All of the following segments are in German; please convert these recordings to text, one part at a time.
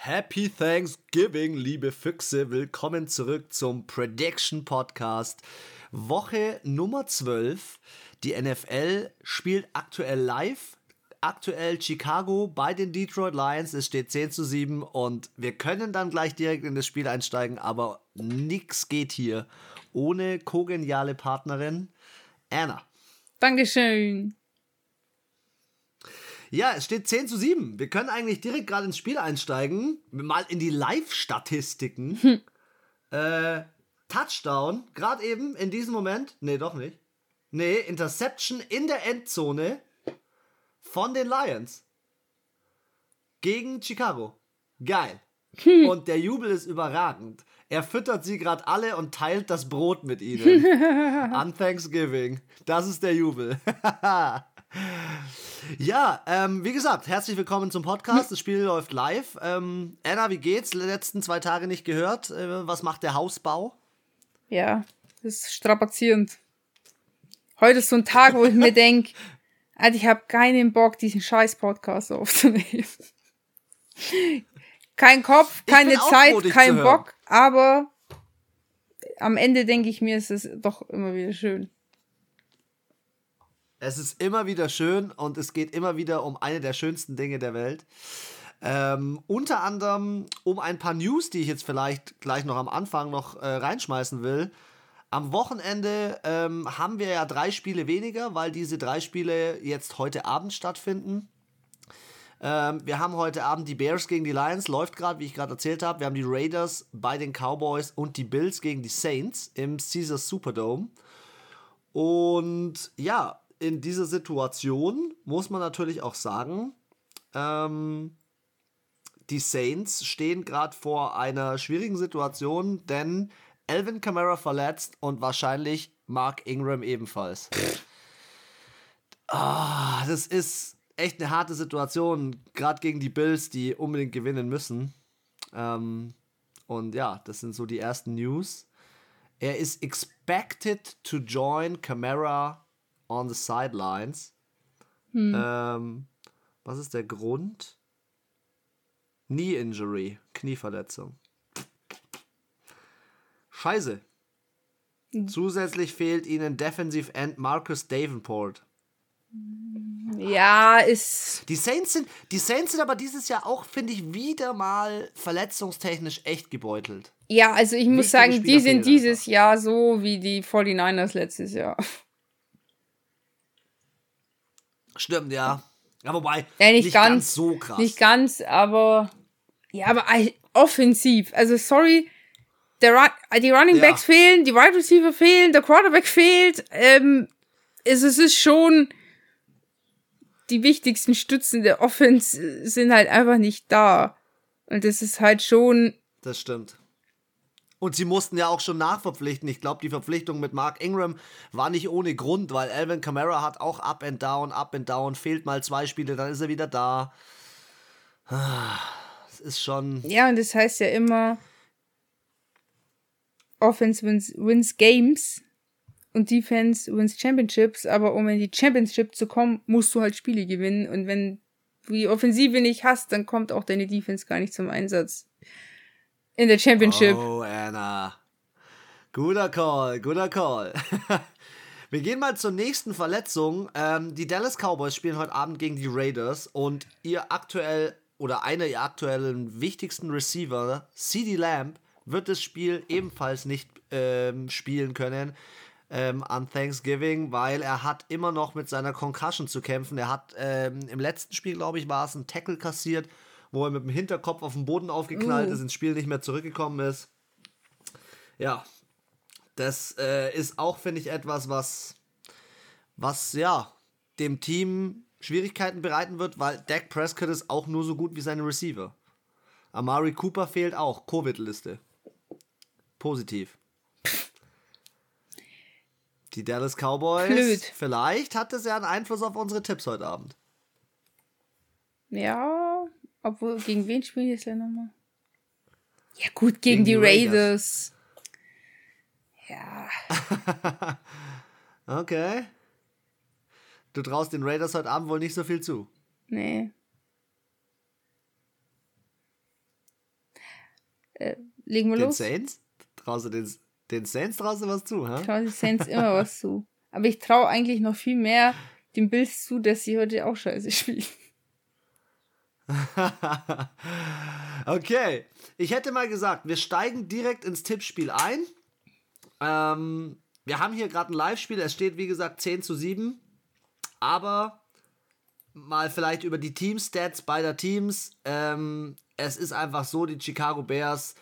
Happy Thanksgiving, liebe Füchse. Willkommen zurück zum Prediction Podcast. Woche Nummer 12. Die NFL spielt aktuell live. Aktuell Chicago bei den Detroit Lions. Es steht 10 zu 7 und wir können dann gleich direkt in das Spiel einsteigen, aber nichts geht hier ohne kogeniale Partnerin Anna. Dankeschön. Ja, es steht 10 zu 7. Wir können eigentlich direkt gerade ins Spiel einsteigen. Mal in die Live-Statistiken. Hm. Äh, Touchdown, gerade eben in diesem Moment. Nee, doch nicht. Nee, Interception in der Endzone von den Lions. Gegen Chicago. Geil. Hm. Und der Jubel ist überragend. Er füttert sie gerade alle und teilt das Brot mit ihnen. An Thanksgiving. Das ist der Jubel. Ja, ähm, wie gesagt, herzlich willkommen zum Podcast. Das Spiel läuft live. Ähm, Anna, wie geht's? letzten zwei Tage nicht gehört. Äh, was macht der Hausbau? Ja, das ist strapazierend. Heute ist so ein Tag, wo ich mir denke, Alter, ich habe keinen Bock, diesen scheiß Podcast aufzunehmen. Kein Kopf, keine Zeit, froh, kein Bock, aber am Ende denke ich mir, es ist doch immer wieder schön. Es ist immer wieder schön und es geht immer wieder um eine der schönsten Dinge der Welt. Ähm, unter anderem um ein paar News, die ich jetzt vielleicht gleich noch am Anfang noch äh, reinschmeißen will. Am Wochenende ähm, haben wir ja drei Spiele weniger, weil diese drei Spiele jetzt heute Abend stattfinden. Ähm, wir haben heute Abend die Bears gegen die Lions, läuft gerade, wie ich gerade erzählt habe. Wir haben die Raiders bei den Cowboys und die Bills gegen die Saints im Caesars Superdome. Und ja, in dieser Situation muss man natürlich auch sagen, ähm, die Saints stehen gerade vor einer schwierigen Situation, denn Alvin Kamara verletzt und wahrscheinlich Mark Ingram ebenfalls. Ah, das ist echt eine harte Situation, gerade gegen die Bills, die unbedingt gewinnen müssen. Ähm, und ja, das sind so die ersten News. Er ist expected to join Camara on the sidelines. Hm. Ähm, was ist der Grund? Knee Injury, Knieverletzung. Scheiße. Hm. Zusätzlich fehlt ihnen Defensive End Marcus Davenport. Ja, ist. Die Saints sind, die Saints sind aber dieses Jahr auch, finde ich, wieder mal verletzungstechnisch echt gebeutelt. Ja, also ich muss sagen, die sind dieses. Jahr so wie die 49ers letztes Jahr. Stimmt, ja. Ja, wobei, ja, nicht, nicht ganz, ganz, so krass. Nicht ganz, aber ja, aber offensiv. Also sorry, der die Running Backs ja. fehlen, die Wide Receiver fehlen, der Quarterback fehlt. Ähm, es, es ist schon die wichtigsten Stützen der Offense sind halt einfach nicht da. Und das ist halt schon. Das stimmt. Und sie mussten ja auch schon nachverpflichten. Ich glaube, die Verpflichtung mit Mark Ingram war nicht ohne Grund, weil Alvin Kamara hat auch Up and Down, Up and Down, fehlt mal zwei Spiele, dann ist er wieder da. Es ist schon. Ja, und das heißt ja immer, Offense wins, wins Games und Defense wins Championships, aber um in die Championship zu kommen, musst du halt Spiele gewinnen. Und wenn du die Offensive nicht hast, dann kommt auch deine Defense gar nicht zum Einsatz. In der Championship. Oh, Anna. Guter Call, guter Call. Wir gehen mal zur nächsten Verletzung. Ähm, die Dallas Cowboys spielen heute Abend gegen die Raiders und ihr aktuell oder einer ihrer aktuellen wichtigsten Receiver, CD Lamb, wird das Spiel ebenfalls nicht ähm, spielen können ähm, an Thanksgiving, weil er hat immer noch mit seiner Concussion zu kämpfen. Er hat ähm, im letzten Spiel, glaube ich, war es ein Tackle kassiert wo er mit dem Hinterkopf auf den Boden aufgeknallt uh. ist, ins Spiel nicht mehr zurückgekommen ist. Ja, das äh, ist auch, finde ich, etwas, was, was ja dem Team Schwierigkeiten bereiten wird, weil Dak Prescott ist auch nur so gut wie seine Receiver. Amari Cooper fehlt auch. Covid-Liste. Positiv. Die Dallas Cowboys. Blöd. Vielleicht hat das ja einen Einfluss auf unsere Tipps heute Abend. Ja, obwohl, gegen wen spielen die jetzt nochmal? Ja, gut, gegen, gegen die, die Raiders. Raiders. Ja. okay. Du traust den Raiders heute Abend wohl nicht so viel zu. Nee. Äh, legen wir den los. Saints? Draußen den, den Saints draußen was zu, ha? Ich traue den Saints immer was zu. Aber ich traue eigentlich noch viel mehr den Bills zu, dass sie heute auch scheiße spielen. okay. Ich hätte mal gesagt, wir steigen direkt ins Tippspiel ein. Ähm, wir haben hier gerade ein Live-Spiel. Es steht, wie gesagt, 10 zu 7. Aber mal vielleicht über die Team-Stats beider Teams. Ähm, es ist einfach so, die Chicago Bears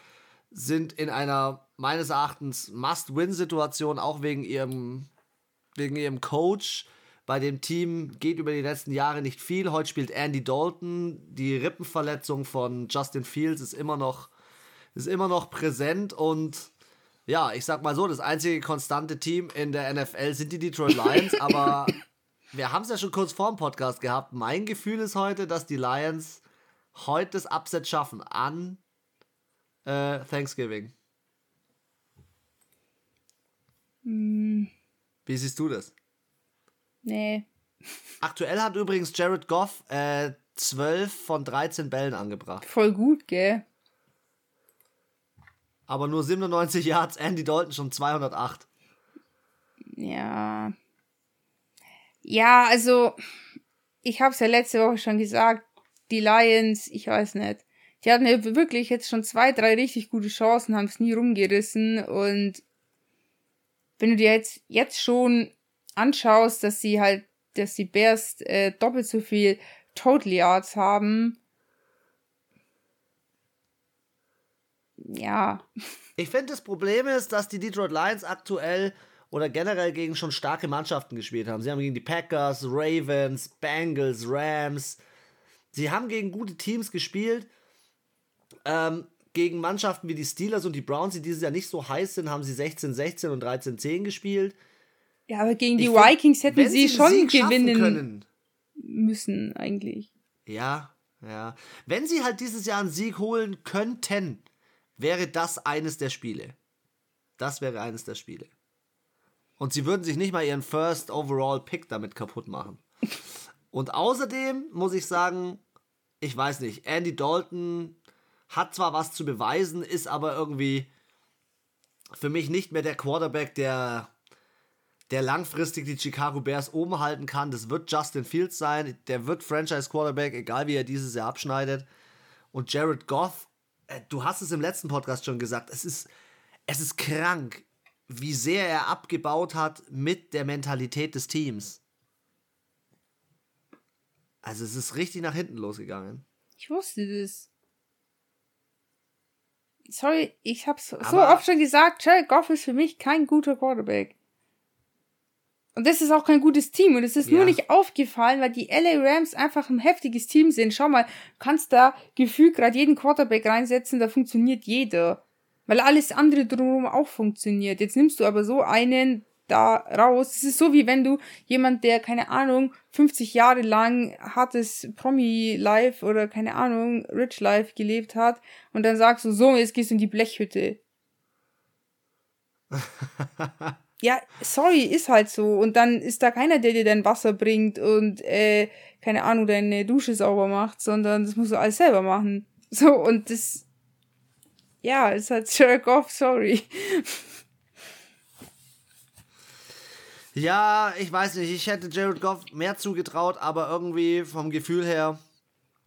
sind in einer meines Erachtens Must-Win-Situation, auch wegen ihrem, wegen ihrem Coach. Bei dem Team geht über die letzten Jahre nicht viel. Heute spielt Andy Dalton. Die Rippenverletzung von Justin Fields ist immer noch, ist immer noch präsent und ja, ich sag mal so, das einzige konstante Team in der NFL sind die Detroit Lions, aber wir haben es ja schon kurz vor dem Podcast gehabt. Mein Gefühl ist heute, dass die Lions heute das Upset schaffen an äh, Thanksgiving. Mm. Wie siehst du das? Nee. Aktuell hat übrigens Jared Goff äh, 12 von 13 Bällen angebracht. Voll gut, gell? Aber nur 97 Yards, Andy Dalton schon 208. Ja. Ja, also, ich habe es ja letzte Woche schon gesagt, die Lions, ich weiß nicht. Die hatten ja wirklich jetzt schon zwei, drei richtig gute Chancen, haben es nie rumgerissen und wenn du dir jetzt, jetzt schon anschaust, dass sie halt, dass die Bears äh, doppelt so viel Total Yards haben. Ja. Ich finde, das Problem ist, dass die Detroit Lions aktuell oder generell gegen schon starke Mannschaften gespielt haben. Sie haben gegen die Packers, Ravens, Bengals, Rams. Sie haben gegen gute Teams gespielt. Ähm, gegen Mannschaften wie die Steelers und die Browns, die dieses Jahr nicht so heiß sind, haben sie 16-16 und 13-10 gespielt. Ja, aber gegen die ich Vikings hätten sie, sie schon gewinnen können. müssen, eigentlich. Ja, ja. Wenn sie halt dieses Jahr einen Sieg holen könnten, wäre das eines der Spiele. Das wäre eines der Spiele. Und sie würden sich nicht mal ihren First Overall Pick damit kaputt machen. Und außerdem muss ich sagen, ich weiß nicht, Andy Dalton hat zwar was zu beweisen, ist aber irgendwie für mich nicht mehr der Quarterback, der der langfristig die Chicago Bears oben halten kann. Das wird Justin Fields sein. Der wird Franchise Quarterback, egal wie er dieses Jahr abschneidet. Und Jared Goff, äh, du hast es im letzten Podcast schon gesagt, es ist, es ist krank, wie sehr er abgebaut hat mit der Mentalität des Teams. Also es ist richtig nach hinten losgegangen. Ich wusste das. Sorry, ich hab's Aber so oft schon gesagt, Jared Goff ist für mich kein guter Quarterback. Und das ist auch kein gutes Team. Und es ist ja. nur nicht aufgefallen, weil die LA Rams einfach ein heftiges Team sind. Schau mal, kannst da gefühlt gerade jeden Quarterback reinsetzen, da funktioniert jeder. Weil alles andere drumherum auch funktioniert. Jetzt nimmst du aber so einen da raus. Es ist so wie wenn du jemand, der, keine Ahnung, 50 Jahre lang hartes Promi-Life oder keine Ahnung, Rich Life gelebt hat und dann sagst du, so, jetzt gehst du in die Blechhütte. ja, sorry, ist halt so. Und dann ist da keiner, der dir dein Wasser bringt und, äh, keine Ahnung, deine Dusche sauber macht, sondern das musst du alles selber machen. So, und das, ja, ist halt jerk off, sorry. Ja, ich weiß nicht, ich hätte Jared Goff mehr zugetraut, aber irgendwie vom Gefühl her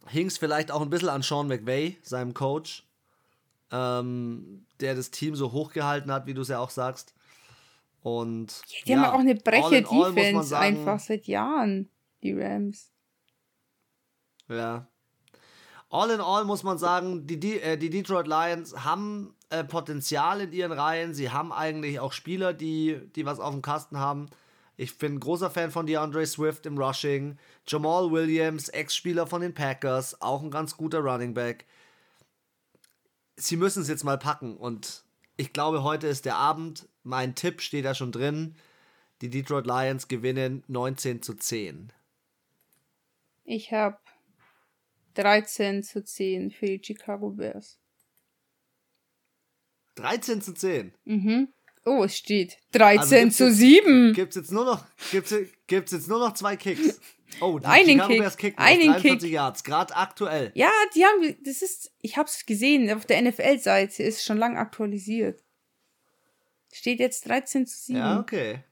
hing es vielleicht auch ein bisschen an Sean McVay, seinem Coach, ähm, der das Team so hochgehalten hat, wie du es ja auch sagst. Und die ja, haben ja auch eine breche Defense sagen, einfach seit Jahren, die Rams. Ja. All in all muss man sagen, die, die, äh, die Detroit Lions haben äh, Potenzial in ihren Reihen. Sie haben eigentlich auch Spieler, die, die was auf dem Kasten haben. Ich bin ein großer Fan von DeAndre Swift im Rushing. Jamal Williams, Ex-Spieler von den Packers, auch ein ganz guter Running Back. Sie müssen es jetzt mal packen und ich glaube, heute ist der Abend. Mein Tipp steht da schon drin. Die Detroit Lions gewinnen 19 zu 10. Ich habe 13 zu 10 für die Chicago Bears. 13 zu 10? Mhm. Oh, es steht 13 also zu 7. Gibt es jetzt nur noch, gibt's, gibt's jetzt nur noch zwei Kicks. Oh, die einen Chicago Kick. Bears kicken einen 43 Kick. Yards, gerade aktuell. Ja, die haben, das ist, ich hab's gesehen, auf der NFL-Seite ist schon lang aktualisiert. Steht jetzt 13 zu 7. Ja, okay.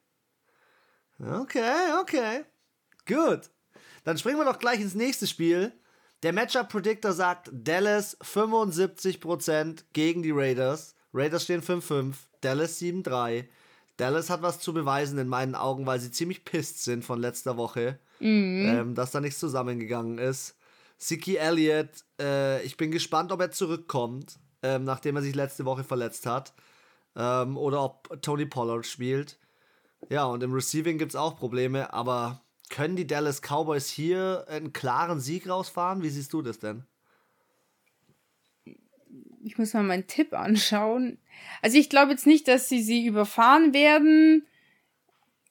Okay, okay. Gut. Dann springen wir doch gleich ins nächste Spiel. Der Matchup Predictor sagt Dallas 75% gegen die Raiders. Raiders stehen 5-5, Dallas 7-3. Dallas hat was zu beweisen in meinen Augen, weil sie ziemlich pisst sind von letzter Woche, mhm. ähm, dass da nichts zusammengegangen ist. Siki Elliott, äh, ich bin gespannt, ob er zurückkommt, ähm, nachdem er sich letzte Woche verletzt hat. Ähm, oder ob Tony Pollard spielt. Ja, und im Receiving gibt es auch Probleme, aber können die Dallas Cowboys hier einen klaren Sieg rausfahren? Wie siehst du das denn? Ich muss mal meinen Tipp anschauen. Also ich glaube jetzt nicht, dass sie sie überfahren werden,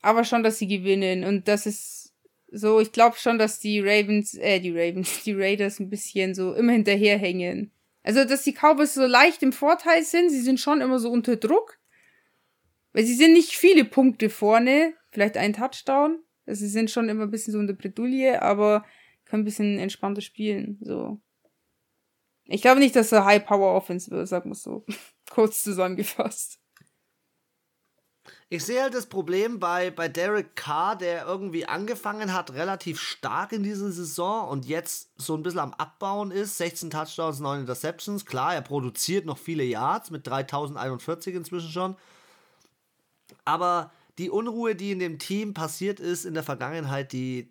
aber schon, dass sie gewinnen. Und das ist so, ich glaube schon, dass die Ravens, äh, die Ravens, die Raiders ein bisschen so immer hinterherhängen. Also, dass die Cowboys so leicht im Vorteil sind, sie sind schon immer so unter Druck. Weil sie sind nicht viele Punkte vorne, vielleicht ein Touchdown. Also sie sind schon immer ein bisschen so in der Bredouille, aber können ein bisschen entspannter spielen. So. Ich glaube nicht, dass er High Power Offense wird, sagen wir so. Kurz zusammengefasst. Ich sehe halt das Problem bei, bei Derek Carr, der irgendwie angefangen hat, relativ stark in dieser Saison und jetzt so ein bisschen am Abbauen ist. 16 Touchdowns, 9 Interceptions. Klar, er produziert noch viele Yards mit 3041 inzwischen schon. Aber die Unruhe, die in dem Team passiert ist in der Vergangenheit, die,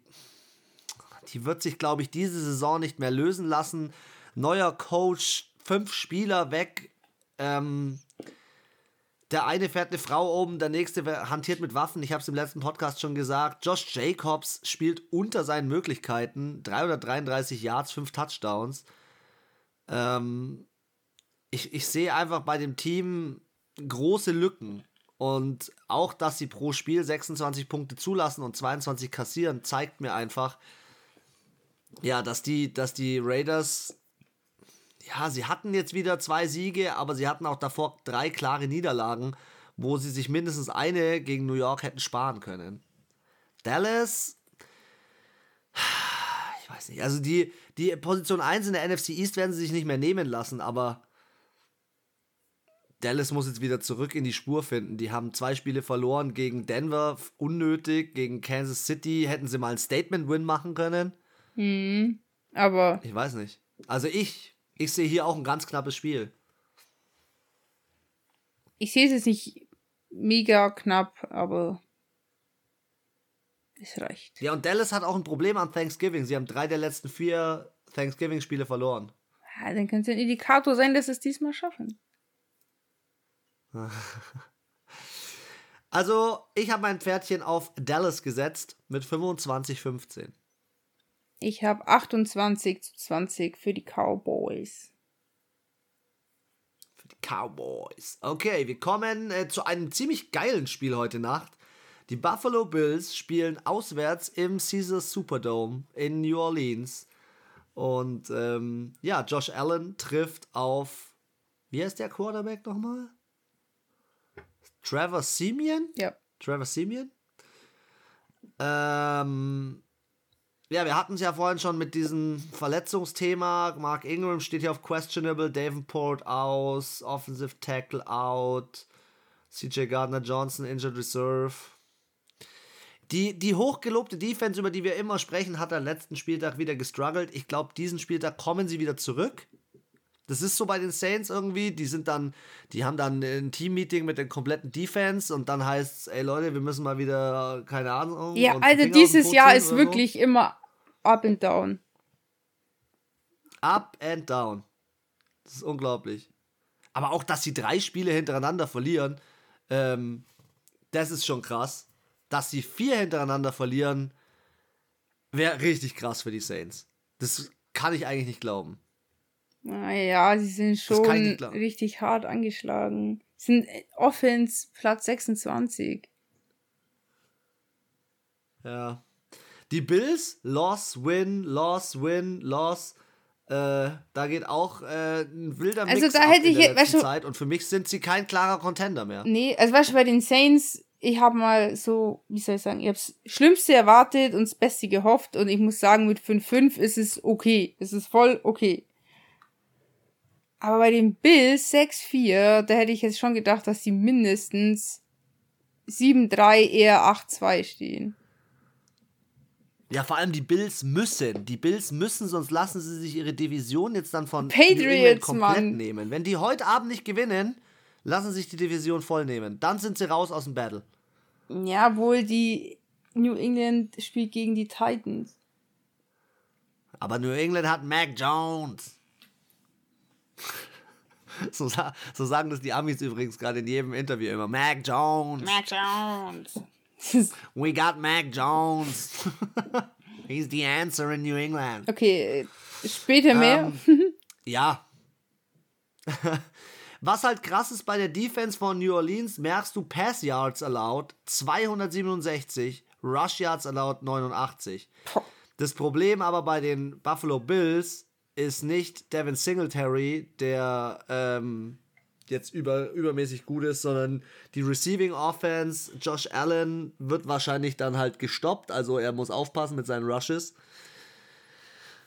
die wird sich, glaube ich, diese Saison nicht mehr lösen lassen. Neuer Coach, fünf Spieler weg. Ähm, der eine fährt eine Frau um, der nächste hantiert mit Waffen. Ich habe es im letzten Podcast schon gesagt. Josh Jacobs spielt unter seinen Möglichkeiten. 333 Yards, 5 Touchdowns. Ähm, ich, ich sehe einfach bei dem Team große Lücken. Und auch, dass sie pro Spiel 26 Punkte zulassen und 22 kassieren, zeigt mir einfach, ja, dass die, dass die Raiders, ja, sie hatten jetzt wieder zwei Siege, aber sie hatten auch davor drei klare Niederlagen, wo sie sich mindestens eine gegen New York hätten sparen können. Dallas, ich weiß nicht, also die, die Position 1 in der NFC East werden sie sich nicht mehr nehmen lassen, aber Dallas muss jetzt wieder zurück in die Spur finden. Die haben zwei Spiele verloren gegen Denver, unnötig. Gegen Kansas City hätten sie mal ein Statement-Win machen können. Mhm, aber. Ich weiß nicht. Also ich, ich sehe hier auch ein ganz knappes Spiel. Ich sehe es jetzt nicht mega knapp, aber es reicht. Ja, und Dallas hat auch ein Problem an Thanksgiving. Sie haben drei der letzten vier Thanksgiving-Spiele verloren. Ja, dann könnte es ein Indikator sein, dass sie es diesmal schaffen. Also, ich habe mein Pferdchen auf Dallas gesetzt mit 25-15. Ich habe 28 zu 20 für die Cowboys. Für die Cowboys. Okay, wir kommen äh, zu einem ziemlich geilen Spiel heute Nacht. Die Buffalo Bills spielen auswärts im Caesars Superdome in New Orleans. Und ähm, ja, Josh Allen trifft auf. Wie heißt der Quarterback nochmal? Trevor Simeon? Ja. Trevor Simeon? Ähm, ja, wir hatten es ja vorhin schon mit diesem Verletzungsthema. Mark Ingram steht hier auf questionable, Davenport aus, Offensive Tackle out, CJ Gardner Johnson injured reserve. Die, die hochgelobte Defense, über die wir immer sprechen, hat am letzten Spieltag wieder gestruggelt. Ich glaube, diesen Spieltag kommen sie wieder zurück. Das ist so bei den Saints irgendwie, die sind dann, die haben dann ein Team-Meeting mit der kompletten Defense und dann heißt es, ey Leute, wir müssen mal wieder, keine Ahnung. Ja, also dieses Jahr ist wirklich so. immer up and down. Up and down. Das ist unglaublich. Aber auch, dass sie drei Spiele hintereinander verlieren, ähm, das ist schon krass. Dass sie vier hintereinander verlieren, wäre richtig krass für die Saints. Das kann ich eigentlich nicht glauben. Naja, sie sind schon richtig hart angeschlagen. Sie sind Offense Platz 26. Ja. Die Bills, Loss, Win, Loss, Win, Loss. Äh, da geht auch äh, ein wilder Mix also da hätte ich weißt du, Zeit und für mich sind sie kein klarer Contender mehr. Nee, also weißt du, bei den Saints, ich habe mal so, wie soll ich sagen, ich habe das Schlimmste erwartet und das Beste gehofft und ich muss sagen, mit 5-5 ist es okay. Es ist voll okay. Aber bei den Bills 6-4, da hätte ich jetzt schon gedacht, dass sie mindestens 7-3, eher 8-2 stehen. Ja, vor allem die Bills müssen. Die Bills müssen, sonst lassen sie sich ihre Division jetzt dann von Patriots komplett Mann. nehmen. Wenn die heute Abend nicht gewinnen, lassen sich die Division voll nehmen. Dann sind sie raus aus dem Battle. Ja, wohl die New England spielt gegen die Titans. Aber New England hat Mac Jones. So, so sagen das die Amis übrigens gerade in jedem Interview immer. Mac Jones. Mac Jones. We got Mac Jones. He's the answer in New England. Okay, später mehr. Ähm, ja. Was halt krass ist bei der Defense von New Orleans, merkst du Pass Yards allowed 267, Rush Yards allowed 89. Das Problem aber bei den Buffalo Bills ist nicht Devin Singletary, der ähm, jetzt über, übermäßig gut ist, sondern die Receiving Offense, Josh Allen wird wahrscheinlich dann halt gestoppt, also er muss aufpassen mit seinen Rushes.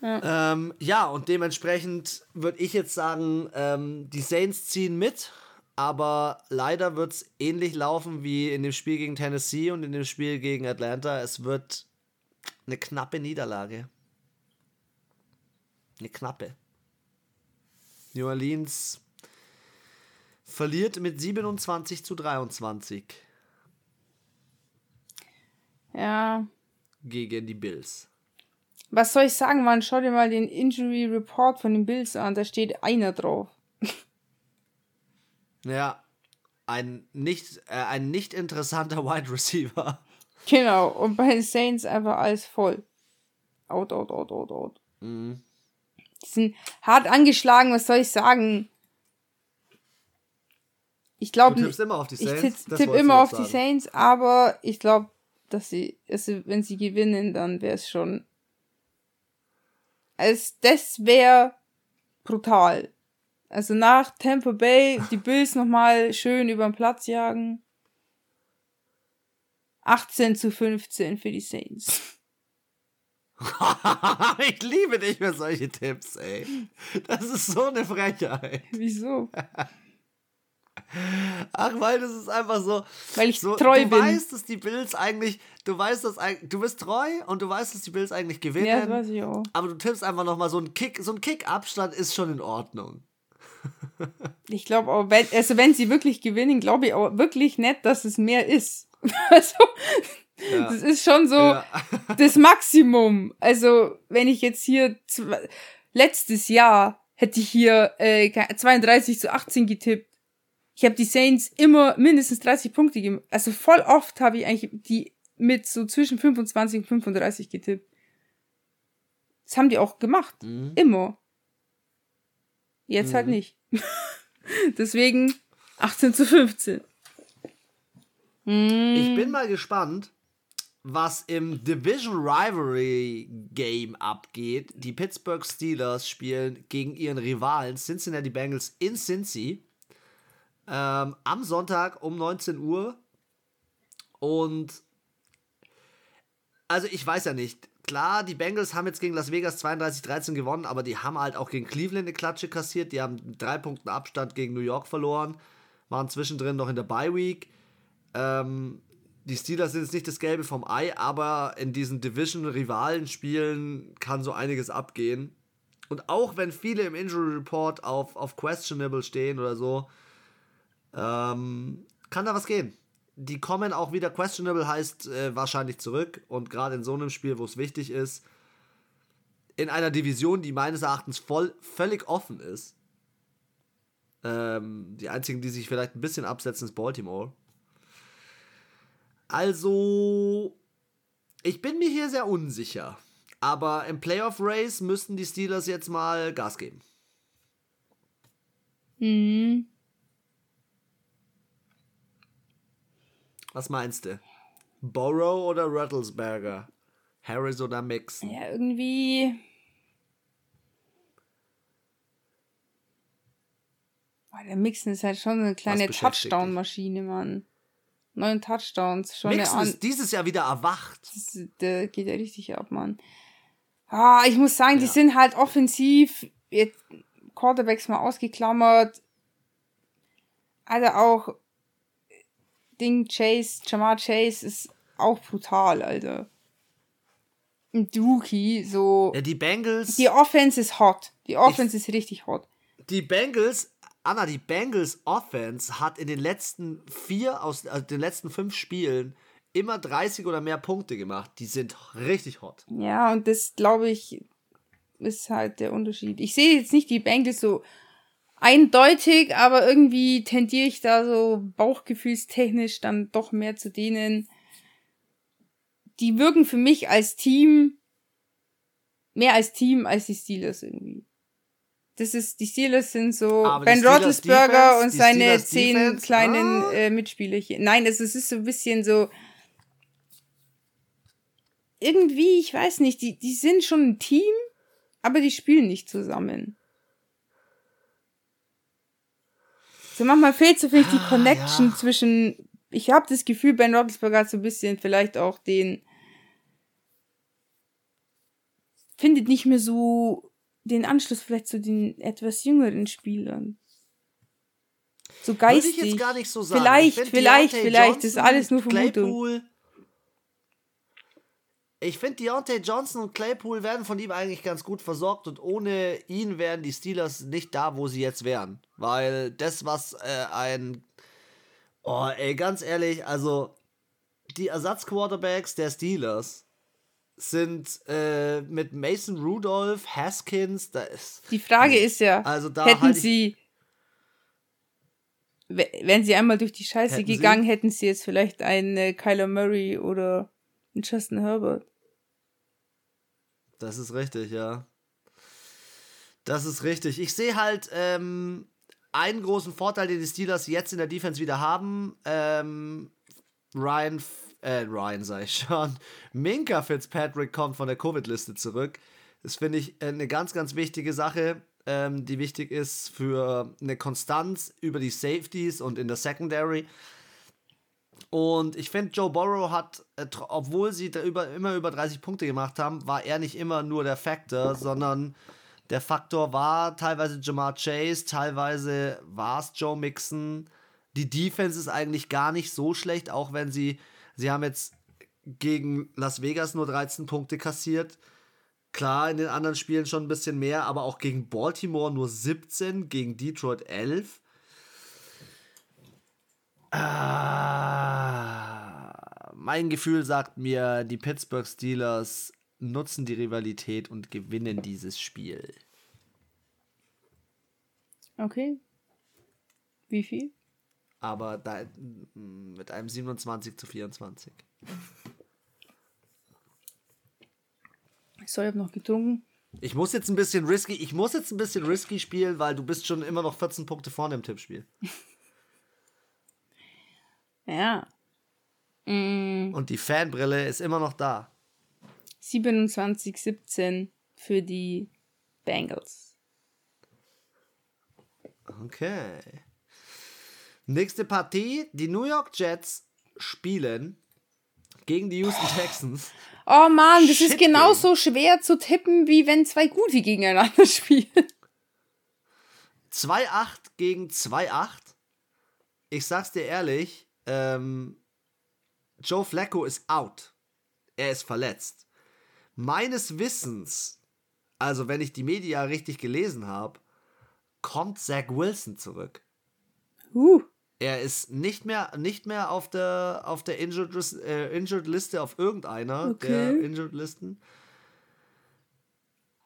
Ja, ähm, ja und dementsprechend würde ich jetzt sagen, ähm, die Saints ziehen mit, aber leider wird es ähnlich laufen wie in dem Spiel gegen Tennessee und in dem Spiel gegen Atlanta. Es wird eine knappe Niederlage. Eine knappe. New Orleans verliert mit 27 zu 23. Ja. Gegen die Bills. Was soll ich sagen, Mann? Schau dir mal den Injury Report von den Bills an. Da steht einer drauf. ja. Ein nicht, äh, ein nicht interessanter Wide Receiver. Genau. Und bei den Saints einfach alles voll. Out, out, out, out, out. Mhm. Die sind hart angeschlagen, was soll ich sagen? Ich glaube, du tippst immer auf die Saints. Ich tippe tipp immer auf sagen. die Saints, aber ich glaube, dass sie, also wenn sie gewinnen, dann wäre es schon. Also das wäre brutal. Also nach Tampa Bay die Bills nochmal schön über den Platz jagen. 18 zu 15 für die Saints. ich liebe dich für solche Tipps, ey. Das ist so eine Frechheit. Wieso? Ach, weil das ist einfach so. Weil ich so, treu du bin. Du weißt, dass die Bills eigentlich. Du weißt, dass du bist treu und du weißt, dass die Bills eigentlich gewinnen. Ja, das weiß ich auch. Aber du tippst einfach nochmal so ein Kick, so ein Kick-Abstand ist schon in Ordnung. ich glaube auch, wenn, also wenn sie wirklich gewinnen, glaube ich auch wirklich nicht, dass es mehr ist. also, ja. das ist schon so ja. das Maximum. Also, wenn ich jetzt hier letztes Jahr hätte ich hier äh, 32 zu 18 getippt ich habe die Saints immer mindestens 30 Punkte gegeben. Also voll oft habe ich eigentlich die mit so zwischen 25 und 35 getippt. Das haben die auch gemacht. Mhm. Immer. Jetzt halt mhm. halt nicht. Deswegen 18 zu 15. Mhm. Ich bin mal gespannt, was im Division Rivalry Game abgeht. Die Pittsburgh Steelers spielen gegen ihren Rivalen Cincinnati Bengals in Cincy ähm, am Sonntag um 19 Uhr. Und also ich weiß ja nicht. Klar, die Bengals haben jetzt gegen Las Vegas 32-13 gewonnen, aber die haben halt auch gegen Cleveland eine Klatsche kassiert. Die haben drei Punkten Abstand gegen New York verloren, waren zwischendrin noch in der Bye Week. Ähm, die Steelers sind jetzt nicht das Gelbe vom Ei, aber in diesen Division-Rivalen-Spielen kann so einiges abgehen. Und auch wenn viele im Injury Report auf, auf questionable stehen oder so, ähm, kann da was gehen. Die kommen auch wieder questionable, heißt äh, wahrscheinlich zurück. Und gerade in so einem Spiel, wo es wichtig ist, in einer Division, die meines Erachtens voll, völlig offen ist. Ähm, die einzigen, die sich vielleicht ein bisschen absetzen, ist Baltimore. Also, ich bin mir hier sehr unsicher. Aber im Playoff-Race müssten die Steelers jetzt mal Gas geben. Mhm. Was meinst du? Borrow oder Rattlesberger? Harris oder Mixon? Ja, irgendwie. Boah, der Mixon ist halt schon so eine kleine Touchdown-Maschine, Mann. Neun Touchdowns. Schon Mixen ist dieses Jahr wieder erwacht. Das, der geht ja richtig ab, Mann. Ah, ich muss sagen, ja. die sind halt offensiv, jetzt Quarterbacks mal ausgeklammert. Also auch Ding Chase, Jamar Chase ist auch brutal, Alter. Ein Rookie, so. Ja, die Bengals. Die Offense ist hot. Die Offense ich, ist richtig hot. Die Bengals, Anna, die Bengals Offense hat in den letzten vier aus also den letzten fünf Spielen immer 30 oder mehr Punkte gemacht. Die sind richtig hot. Ja, und das glaube ich ist halt der Unterschied. Ich sehe jetzt nicht die Bengals so eindeutig, aber irgendwie tendiere ich da so bauchgefühlstechnisch dann doch mehr zu denen. Die wirken für mich als Team mehr als Team als die Steelers irgendwie. Das ist, die Steelers sind so aber Ben Roethlisberger und seine zehn Defense? kleinen ah. äh, Mitspielerchen. Nein, es ist so ein bisschen so, irgendwie, ich weiß nicht, die, die sind schon ein Team, aber die spielen nicht zusammen. So manchmal fehlt so vielleicht die ah, Connection ja. zwischen. Ich habe das Gefühl, Ben Roethlisberger hat so ein bisschen vielleicht auch den findet nicht mehr so den Anschluss vielleicht zu den etwas jüngeren Spielern. So geistig. Würde ich jetzt gar nicht so sagen. Vielleicht, vielleicht, vielleicht. Johnson, das ist alles nur Vermutung. Claypool, ich finde, Deontay Johnson und Claypool werden von ihm eigentlich ganz gut versorgt und ohne ihn wären die Steelers nicht da, wo sie jetzt wären. Weil das, was äh, ein. Oh, ey, ganz ehrlich, also die Ersatzquarterbacks der Steelers sind äh, mit Mason Rudolph, Haskins, da ist. Die Frage ist ja, also da hätten halt sie. Wenn sie einmal durch die Scheiße hätten gegangen, sie? hätten sie jetzt vielleicht einen äh, Kyler Murray oder einen Justin Herbert. Das ist richtig, ja. Das ist richtig. Ich sehe halt ähm, einen großen Vorteil, den die Steelers jetzt in der Defense wieder haben. Ähm, Ryan, äh, Ryan sei ich schon. Minka Fitzpatrick kommt von der Covid-Liste zurück. Das finde ich eine ganz, ganz wichtige Sache, ähm, die wichtig ist für eine Konstanz über die Safeties und in der Secondary. Und ich finde, Joe Burrow hat, äh, obwohl sie da über, immer über 30 Punkte gemacht haben, war er nicht immer nur der Faktor, sondern der Faktor war teilweise Jamar Chase, teilweise war es Joe Mixon. Die Defense ist eigentlich gar nicht so schlecht, auch wenn sie, sie haben jetzt gegen Las Vegas nur 13 Punkte kassiert. Klar, in den anderen Spielen schon ein bisschen mehr, aber auch gegen Baltimore nur 17, gegen Detroit 11. Ah, mein Gefühl sagt mir, die Pittsburgh Steelers nutzen die Rivalität und gewinnen dieses Spiel. Okay. Wie viel? Aber da, mit einem 27 zu 24. So, ich habe noch getrunken. Ich muss jetzt ein bisschen risky, ich muss jetzt ein bisschen risky spielen, weil du bist schon immer noch 14 Punkte vorne im Tippspiel. Ja. Mm. Und die Fanbrille ist immer noch da. 27-17 für die Bengals. Okay. Nächste Partie. Die New York Jets spielen gegen die Houston Texans. Oh Mann, das Shit ist genauso schwer zu tippen, wie wenn zwei Gute gegeneinander spielen. 2-8 gegen 2-8. Ich sag's dir ehrlich, ähm, Joe Flacco ist out. Er ist verletzt. Meines Wissens, also wenn ich die Media richtig gelesen habe, kommt Zach Wilson zurück. Uh. Er ist nicht mehr, nicht mehr auf der, auf der Injured, äh, Injured Liste auf irgendeiner okay. der Injured Listen.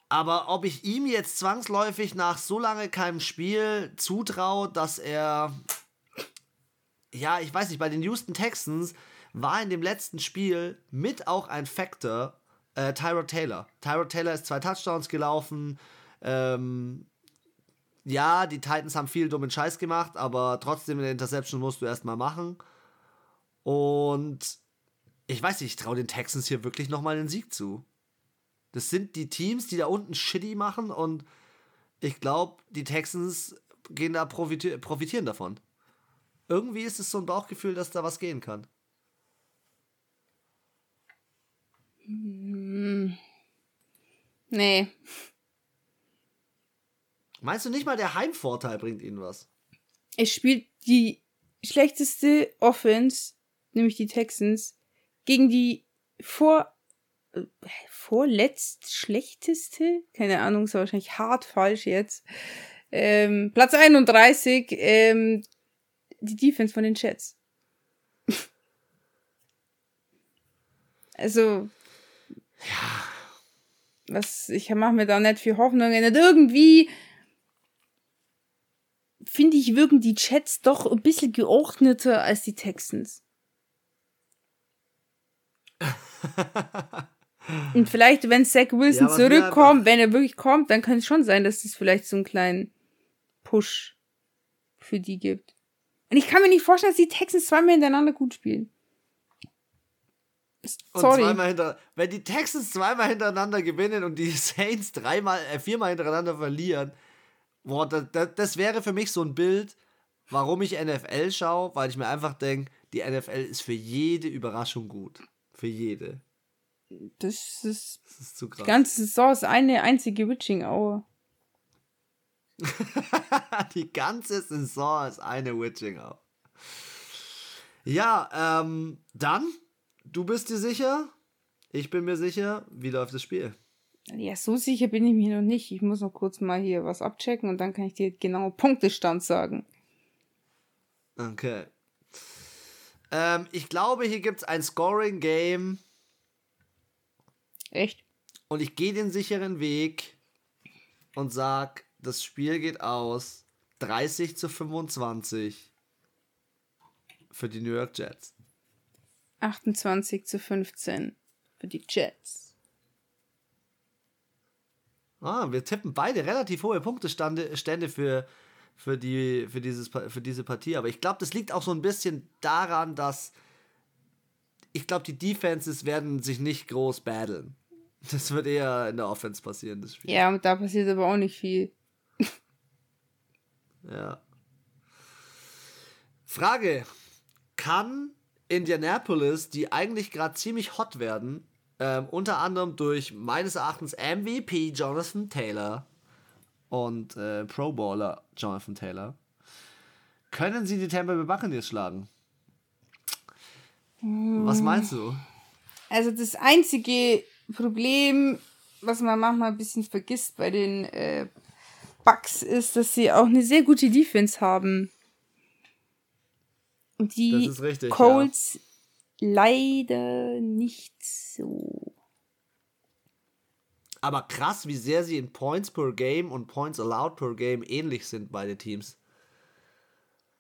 Aber ob ich ihm jetzt zwangsläufig nach so lange keinem Spiel zutraue, dass er ja, ich weiß nicht, bei den Houston Texans war in dem letzten Spiel mit auch ein Factor äh, Tyrod Taylor. Tyrod Taylor ist zwei Touchdowns gelaufen. Ähm, ja, die Titans haben viel dummen Scheiß gemacht, aber trotzdem eine Interception musst du erstmal machen. Und ich weiß nicht, ich traue den Texans hier wirklich nochmal den Sieg zu. Das sind die Teams, die da unten shitty machen und ich glaube, die Texans gehen da profitieren, profitieren davon. Irgendwie ist es so ein Bauchgefühl, dass da was gehen kann. Hm. Nee. Meinst du nicht mal, der Heimvorteil bringt ihnen was? Es spielt die schlechteste Offense, nämlich die Texans, gegen die vor äh, vorletzt schlechteste, keine Ahnung, ist wahrscheinlich hart falsch jetzt. Ähm, Platz 31, ähm, die Defense von den Jets. also, ja. Was, ich mache mir da nicht viel Hoffnungen. Und irgendwie finde ich, wirken die Chats doch ein bisschen geordneter als die Texans. Und vielleicht, wenn Zach Wilson ja, zurückkommt, wenn er wirklich kommt, dann kann es schon sein, dass es vielleicht so einen kleinen Push für die gibt. Und ich kann mir nicht vorstellen, dass die Texans zweimal hintereinander gut spielen. Sorry. Und zweimal hinter, wenn die Texans zweimal hintereinander gewinnen und die Saints dreimal, äh, viermal hintereinander verlieren, boah, das, das, wäre für mich so ein Bild, warum ich NFL schaue, weil ich mir einfach denke, die NFL ist für jede Überraschung gut. Für jede. Das ist, das ist zu krass. Die ganze Saison ist eine einzige Witching-Aue. die ganze Saison ist eine Witching-Aue. Ja, ähm, dann, du bist dir sicher? Ich bin mir sicher. Wie läuft das Spiel? Ja, so sicher bin ich mir noch nicht. Ich muss noch kurz mal hier was abchecken und dann kann ich dir genau Punktestand sagen. Okay. Ähm, ich glaube, hier gibt es ein Scoring-Game. Echt? Und ich gehe den sicheren Weg und sag, das Spiel geht aus 30 zu 25 für die New York Jets. 28 zu 15 für die Jets. Ah, wir tippen beide relativ hohe Punktestände für, für, die, für, dieses, für diese Partie. Aber ich glaube, das liegt auch so ein bisschen daran, dass ich glaube, die Defenses werden sich nicht groß battlen. Das wird eher in der Offense passieren, das Spiel. Ja, und da passiert aber auch nicht viel. ja. Frage: Kann Indianapolis, die eigentlich gerade ziemlich hot werden, ähm, unter anderem durch meines Erachtens MVP Jonathan Taylor und äh, Pro Bowler Jonathan Taylor, können sie die Tampa Bay Buccaneers schlagen? Was meinst du? Also das einzige Problem, was man manchmal ein bisschen vergisst bei den äh, Bucks, ist, dass sie auch eine sehr gute Defense haben. Und die richtig, Colts ja. Leider nicht so. Aber krass, wie sehr sie in Points per Game und Points allowed per Game ähnlich sind, beide Teams.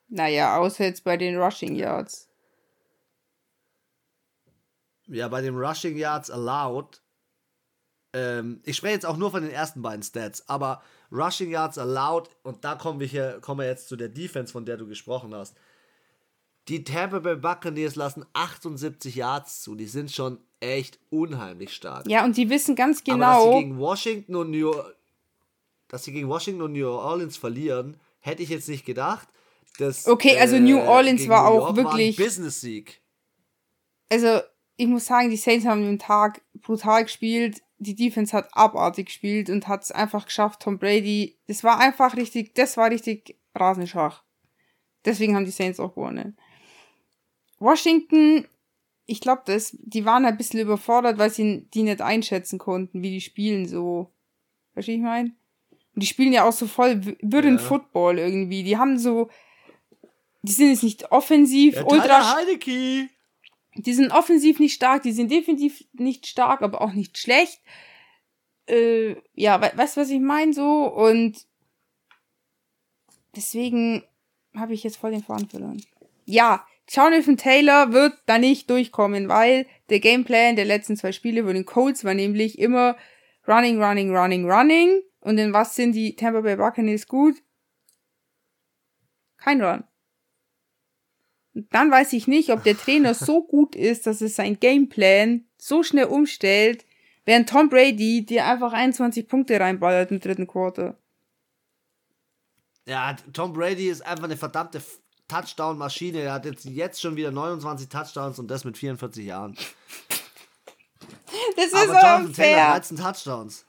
Naja, außer jetzt bei den Rushing Yards. Ja, bei den Rushing Yards allowed. Ähm, ich spreche jetzt auch nur von den ersten beiden Stats, aber Rushing Yards allowed, und da kommen wir hier, kommen wir jetzt zu der Defense, von der du gesprochen hast. Die Tampa Bay Buccaneers lassen 78 Yards zu. Die sind schon echt unheimlich stark. Ja, und die wissen ganz genau. Aber dass sie gegen Washington und New, dass sie gegen Washington und New Orleans verlieren, hätte ich jetzt nicht gedacht. Das, okay, also New äh, Orleans war New auch wirklich Business Sieg. Also ich muss sagen, die Saints haben den Tag brutal gespielt. Die Defense hat abartig gespielt und hat es einfach geschafft. Tom Brady, das war einfach richtig, das war richtig Rasenschach. Deswegen haben die Saints auch gewonnen. Washington, ich glaube, das, die waren ein bisschen überfordert, weil sie die nicht einschätzen konnten, wie die spielen so. Weißt du, ich meine? Und die spielen ja auch so voll würden ja. Football irgendwie. Die haben so, die sind jetzt nicht offensiv, ja, ultra. Heineke. Die sind offensiv nicht stark, die sind definitiv nicht stark, aber auch nicht schlecht. Äh, ja, we weißt du, was ich meine so? Und deswegen habe ich jetzt voll den Faden verloren. Ja, Jonathan Taylor wird da nicht durchkommen, weil der Gameplan der letzten zwei Spiele von den Colts war nämlich immer running, running, running, running. Und in was sind die Tampa Bay Buccaneers gut? Kein Run. Und dann weiß ich nicht, ob der Trainer so gut ist, dass es sein Gameplan so schnell umstellt, während Tom Brady dir einfach 21 Punkte reinballert im dritten Quarter. Ja, Tom Brady ist einfach eine verdammte Touchdown-Maschine. Er hat jetzt, jetzt schon wieder 29 Touchdowns und das mit 44 Jahren. Das ist Aber Jonathan unfair. Taylor 13 Touchdowns.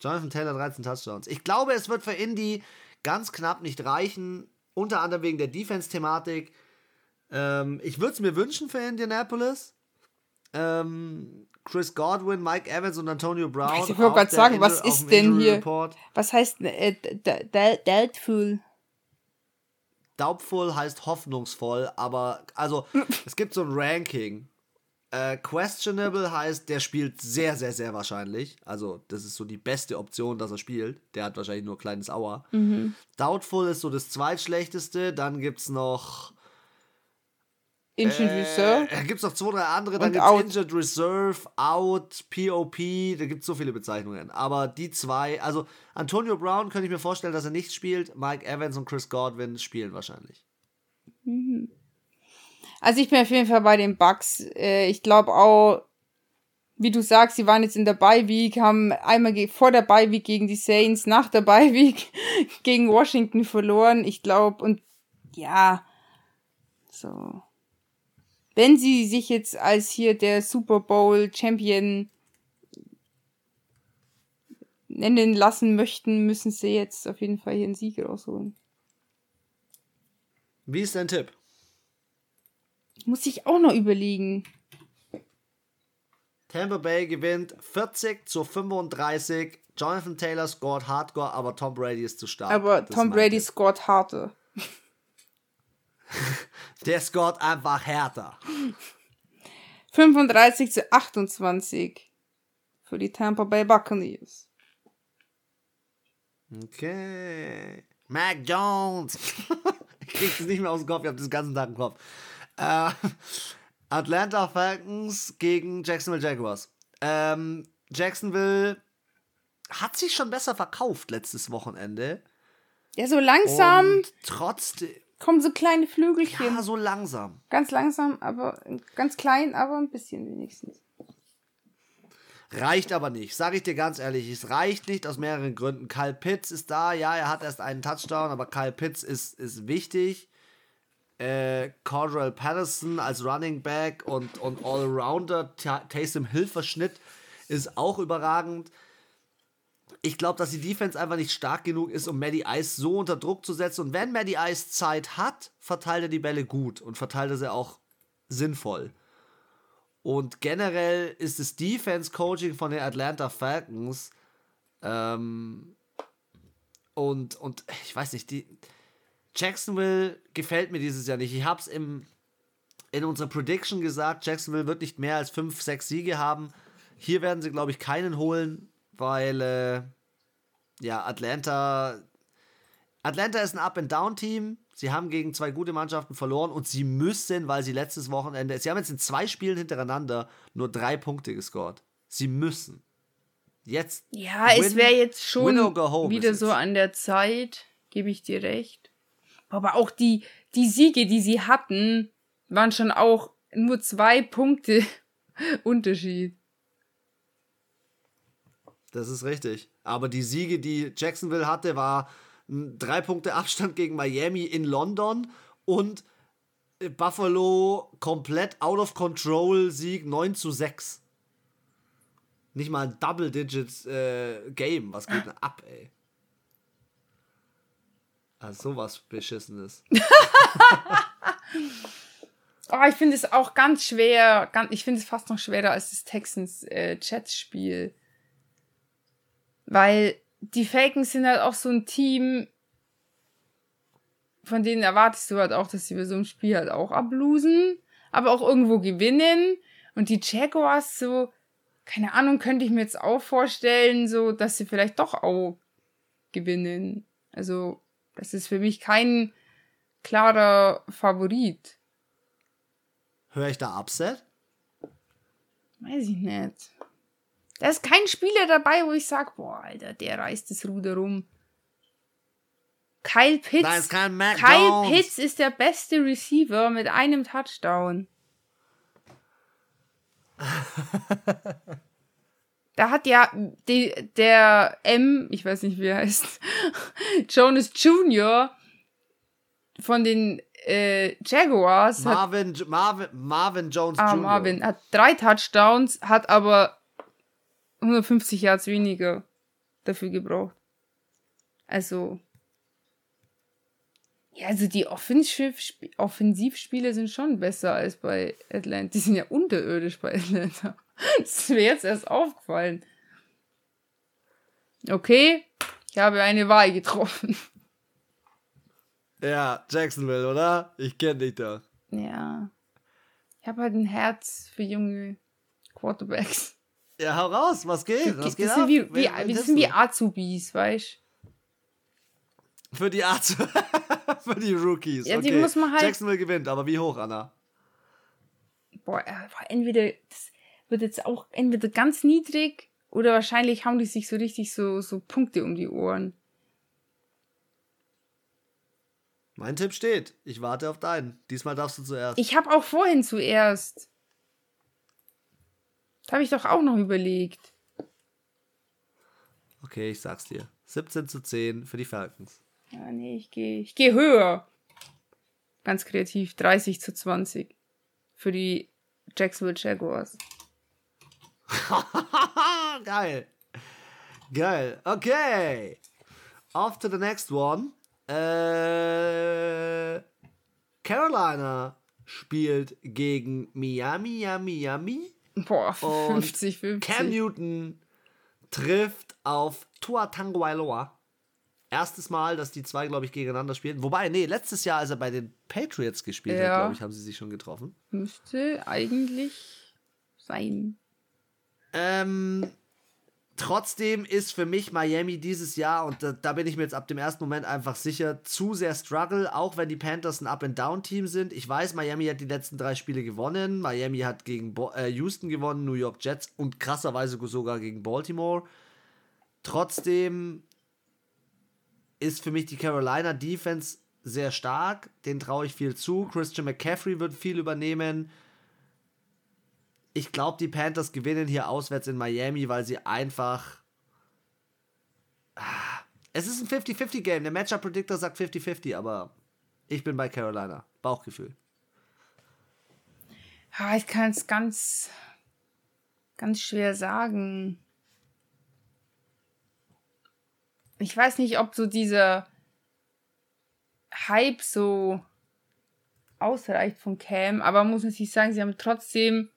Jonathan Taylor 13 Touchdowns. Ich glaube, es wird für Indy ganz knapp nicht reichen. Unter anderem wegen der Defense-Thematik. Ähm, ich würde es mir wünschen für Indianapolis. Ähm, Chris Godwin, Mike Evans und Antonio Brown. Ich wollte gerade sagen, was ist denn hier? Report. Was heißt äh, Doubtful? Doubtful heißt hoffnungsvoll, aber also es gibt so ein Ranking. Äh, questionable heißt, der spielt sehr, sehr, sehr wahrscheinlich. Also, das ist so die beste Option, dass er spielt. Der hat wahrscheinlich nur ein kleines Auer. Mhm. Doubtful ist so das zweitschlechteste. Dann gibt es noch Injured äh, Reserve. Da gibt es noch zwei, drei andere. Dann gibt es Injured Reserve, Out, POP. Da gibt es so viele Bezeichnungen. Aber die zwei, also Antonio Brown könnte ich mir vorstellen, dass er nicht spielt. Mike Evans und Chris Godwin spielen wahrscheinlich. Mhm. Also ich bin auf jeden Fall bei den Bucks. Äh, ich glaube auch, wie du sagst, sie waren jetzt in der Bye Week, haben einmal vor der Bye Week gegen die Saints, nach der Bye Week gegen Washington verloren. Ich glaube, und ja, so wenn sie sich jetzt als hier der Super Bowl Champion nennen lassen möchten, müssen sie jetzt auf jeden Fall hier einen Sieg rausholen. Wie ist dein Tipp? Muss ich auch noch überlegen. Tampa Bay gewinnt 40 zu 35. Jonathan Taylor scored hardcore, aber Tom Brady ist zu stark. Aber das Tom Brady scored harter. Der scored einfach härter. 35 zu 28 für die Tampa Bay Buccaneers. Okay. Mac Jones. ich krieg es nicht mehr aus dem Kopf, ich habe das ganze Tag im Kopf. Äh, Atlanta Falcons gegen Jacksonville Jaguars. Ähm, Jacksonville hat sich schon besser verkauft letztes Wochenende. Ja, so langsam. Und trotzdem kommen so kleine Flügelchen. Ja, so langsam. Ganz langsam, aber ganz klein, aber ein bisschen wenigstens. Reicht aber nicht, sage ich dir ganz ehrlich. Es reicht nicht aus mehreren Gründen. Kyle Pitts ist da, ja, er hat erst einen Touchdown, aber Kyle Pitts ist, ist wichtig. Äh, Cordell Patterson als Running Back und, und Allrounder, Taysom Hill Verschnitt ist auch überragend ich glaube, dass die Defense einfach nicht stark genug ist, um Maddie Ice so unter Druck zu setzen. Und wenn Maddie Ice Zeit hat, verteilt er die Bälle gut und verteilt er sie auch sinnvoll. Und generell ist das Defense-Coaching von den Atlanta Falcons ähm, und, und ich weiß nicht, die Jacksonville gefällt mir dieses Jahr nicht. Ich habe es in unserer Prediction gesagt, Jacksonville wird nicht mehr als 5, 6 Siege haben. Hier werden sie, glaube ich, keinen holen weil äh, ja, Atlanta. Atlanta ist ein Up-and-Down-Team. Sie haben gegen zwei gute Mannschaften verloren und sie müssen, weil sie letztes Wochenende, sie haben jetzt in zwei Spielen hintereinander nur drei Punkte gescored. Sie müssen. Jetzt. Ja, win, es wäre jetzt schon wieder so an der Zeit, gebe ich dir recht. Aber auch die, die Siege, die sie hatten, waren schon auch nur zwei Punkte Unterschied. Das ist richtig. Aber die Siege, die Jacksonville hatte, war drei Punkte Abstand gegen Miami in London und Buffalo komplett out of control Sieg 9 zu 6. Nicht mal ein Double-Digit äh, Game. Was geht denn ab, ey? Also sowas Beschissenes. oh, ich finde es auch ganz schwer. Ganz, ich finde es fast noch schwerer als das Texans-Chats-Spiel. Äh, weil die Falcons sind halt auch so ein Team, von denen erwartest du halt auch, dass sie bei so einem Spiel halt auch ablosen, aber auch irgendwo gewinnen. Und die Jaguars so, keine Ahnung, könnte ich mir jetzt auch vorstellen, so, dass sie vielleicht doch auch gewinnen. Also, das ist für mich kein klarer Favorit. Höre ich da Upset? Weiß ich nicht. Da ist kein Spieler dabei, wo ich sage, boah, Alter, der reißt das Ruder rum. Kyle Pitts. Da ist kein Mac Kyle Jones. Pitts ist der beste Receiver mit einem Touchdown. da hat ja die, der M, ich weiß nicht, wie er heißt, Jonas Jr. von den äh, Jaguars. Marvin, hat, Marvin, Marvin Jones ah, Jr. Marvin hat drei Touchdowns, hat aber 150 Yards weniger dafür gebraucht. Also. Ja, also die Offensivspiele sind schon besser als bei Atlanta. Die sind ja unterirdisch bei Atlanta. Das ist mir jetzt erst aufgefallen. Okay, ich habe eine Wahl getroffen. Ja, Jacksonville, oder? Ich kenne dich doch. Ja. Ich habe halt ein Herz für junge Quarterbacks. Ja, hau raus, was geht? Was geht das sind wie, wie, wir sind wie Azubis, weißt du? Für die Azubis. für die Rookies. Ja, okay. die muss man halt. Jacksonville gewinnt, aber wie hoch, Anna? Boah, entweder. Das wird jetzt auch entweder ganz niedrig oder wahrscheinlich hauen die sich so richtig so, so Punkte um die Ohren. Mein Tipp steht. Ich warte auf deinen. Diesmal darfst du zuerst. Ich habe auch vorhin zuerst. Das habe ich doch auch noch überlegt. Okay, ich sag's dir. 17 zu 10 für die Falcons. Ja, nee, ich gehe ich geh höher. Ganz kreativ. 30 zu 20 für die Jacksonville Jaguars. Geil. Geil. Okay. Off to the next one. Äh, Carolina spielt gegen Miami, Miami, Miami. Boah, 50, 50. Cam Newton trifft auf Tua Tagovailoa. Erstes Mal, dass die zwei, glaube ich, gegeneinander spielen. Wobei, nee, letztes Jahr, als er bei den Patriots gespielt ja. hat, glaube ich, haben sie sich schon getroffen. Müsste eigentlich sein. Ähm, trotzdem ist für mich Miami dieses Jahr, und da, da, bin ich mir jetzt ab dem ersten Moment einfach sicher, zu sehr Struggle, auch wenn die Panthers ein Up-and-Down-Team sind. Ich weiß, Miami hat die letzten drei Spiele gewonnen. Miami hat gegen Bo äh, Houston gewonnen, New York Jets und krasserweise sogar gegen Baltimore. Trotzdem ist für mich die Carolina Defense sehr stark. Den traue ich viel zu. Christian McCaffrey wird viel übernehmen ich glaube, die Panthers gewinnen hier auswärts in Miami, weil sie einfach. Ah, es ist ein 50-50-Game. Der Matchup-Predictor sagt 50-50, aber ich bin bei Carolina. Bauchgefühl. Ich kann es ganz, ganz schwer sagen. Ich weiß nicht, ob so dieser Hype so ausreicht von Cam, aber muss sich sagen, sie haben trotzdem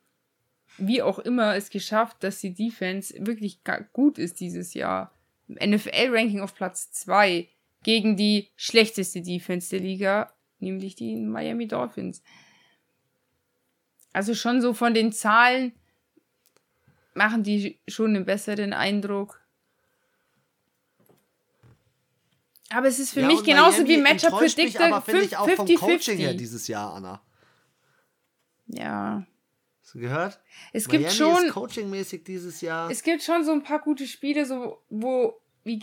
wie auch immer es geschafft, dass die Defense wirklich gut ist dieses Jahr. NFL-Ranking auf Platz 2 gegen die schlechteste Defense der Liga, nämlich die Miami Dolphins. Also schon so von den Zahlen machen die schon einen besseren Eindruck. Aber es ist für ja, mich genauso Miami wie Matchup Predictor. Aber finde ich auch vom Coaching her dieses Jahr, Anna. Ja. Hast du gehört? Es Miami gibt schon. coachingmäßig dieses Jahr. Es gibt schon so ein paar gute Spiele, so wo wie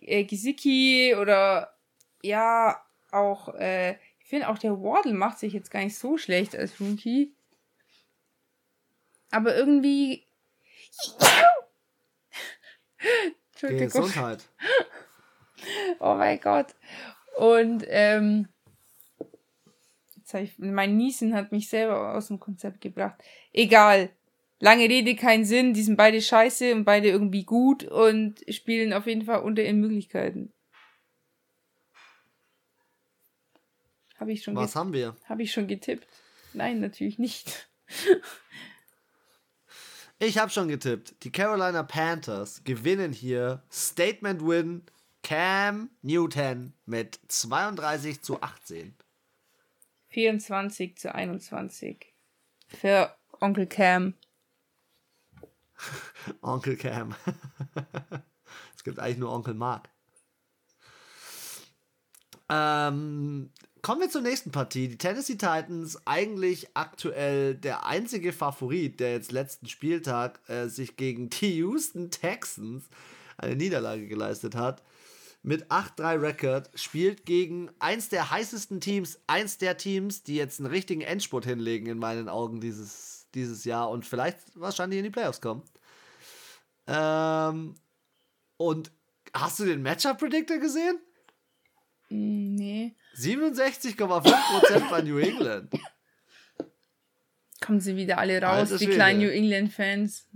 äh, Gisiki oder ja auch. Äh, ich finde auch der Wardle macht sich jetzt gar nicht so schlecht als Rookie. Aber irgendwie. Entschuldigung. Gesundheit. oh mein Gott. Und ähm, ich, mein Niesen hat mich selber aus dem Konzept gebracht. Egal. Lange Rede, kein Sinn. Die sind beide scheiße und beide irgendwie gut und spielen auf jeden Fall unter ihren Möglichkeiten. Habe ich schon Was haben wir? Habe ich schon getippt? Nein, natürlich nicht. ich habe schon getippt. Die Carolina Panthers gewinnen hier Statement Win Cam Newton mit 32 zu 18. 24 zu 21. Für Onkel Cam. Onkel Cam. es gibt eigentlich nur Onkel Mark. Ähm, kommen wir zur nächsten Partie. Die Tennessee Titans, eigentlich aktuell der einzige Favorit, der jetzt letzten Spieltag äh, sich gegen die Houston Texans eine Niederlage geleistet hat mit 8-3 Record, spielt gegen eins der heißesten Teams, eins der Teams, die jetzt einen richtigen Endspurt hinlegen in meinen Augen dieses, dieses Jahr und vielleicht wahrscheinlich in die Playoffs kommen. Ähm, und hast du den Matchup-Predictor gesehen? Mm, nee. 67,5% bei New England. Kommen sie wieder alle raus, die kleinen New England-Fans.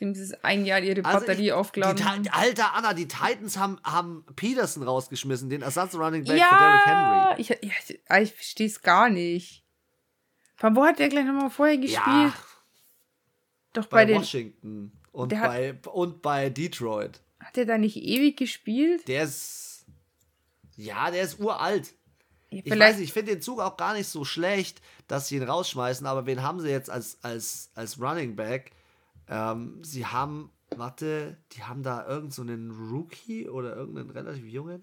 Nachdem sie ein Jahr ihre also Batterie ich, aufgeladen haben. Alter Anna, die Titans haben, haben Peterson rausgeschmissen, den Ersatz-Running Back ja, für Derrick Henry. Ich, ja, ich verstehe es gar nicht. Von wo hat der gleich nochmal vorher gespielt? Ja, Doch bei, bei Washington und bei, und bei Detroit. Hat er da nicht ewig gespielt? Der ist. Ja, der ist uralt. Ja, ich weiß nicht, ich finde den Zug auch gar nicht so schlecht, dass sie ihn rausschmeißen, aber wen haben sie jetzt als, als, als Running Back? Ähm, sie haben, warte, die haben da irgendeinen so Rookie oder irgendeinen relativ jungen.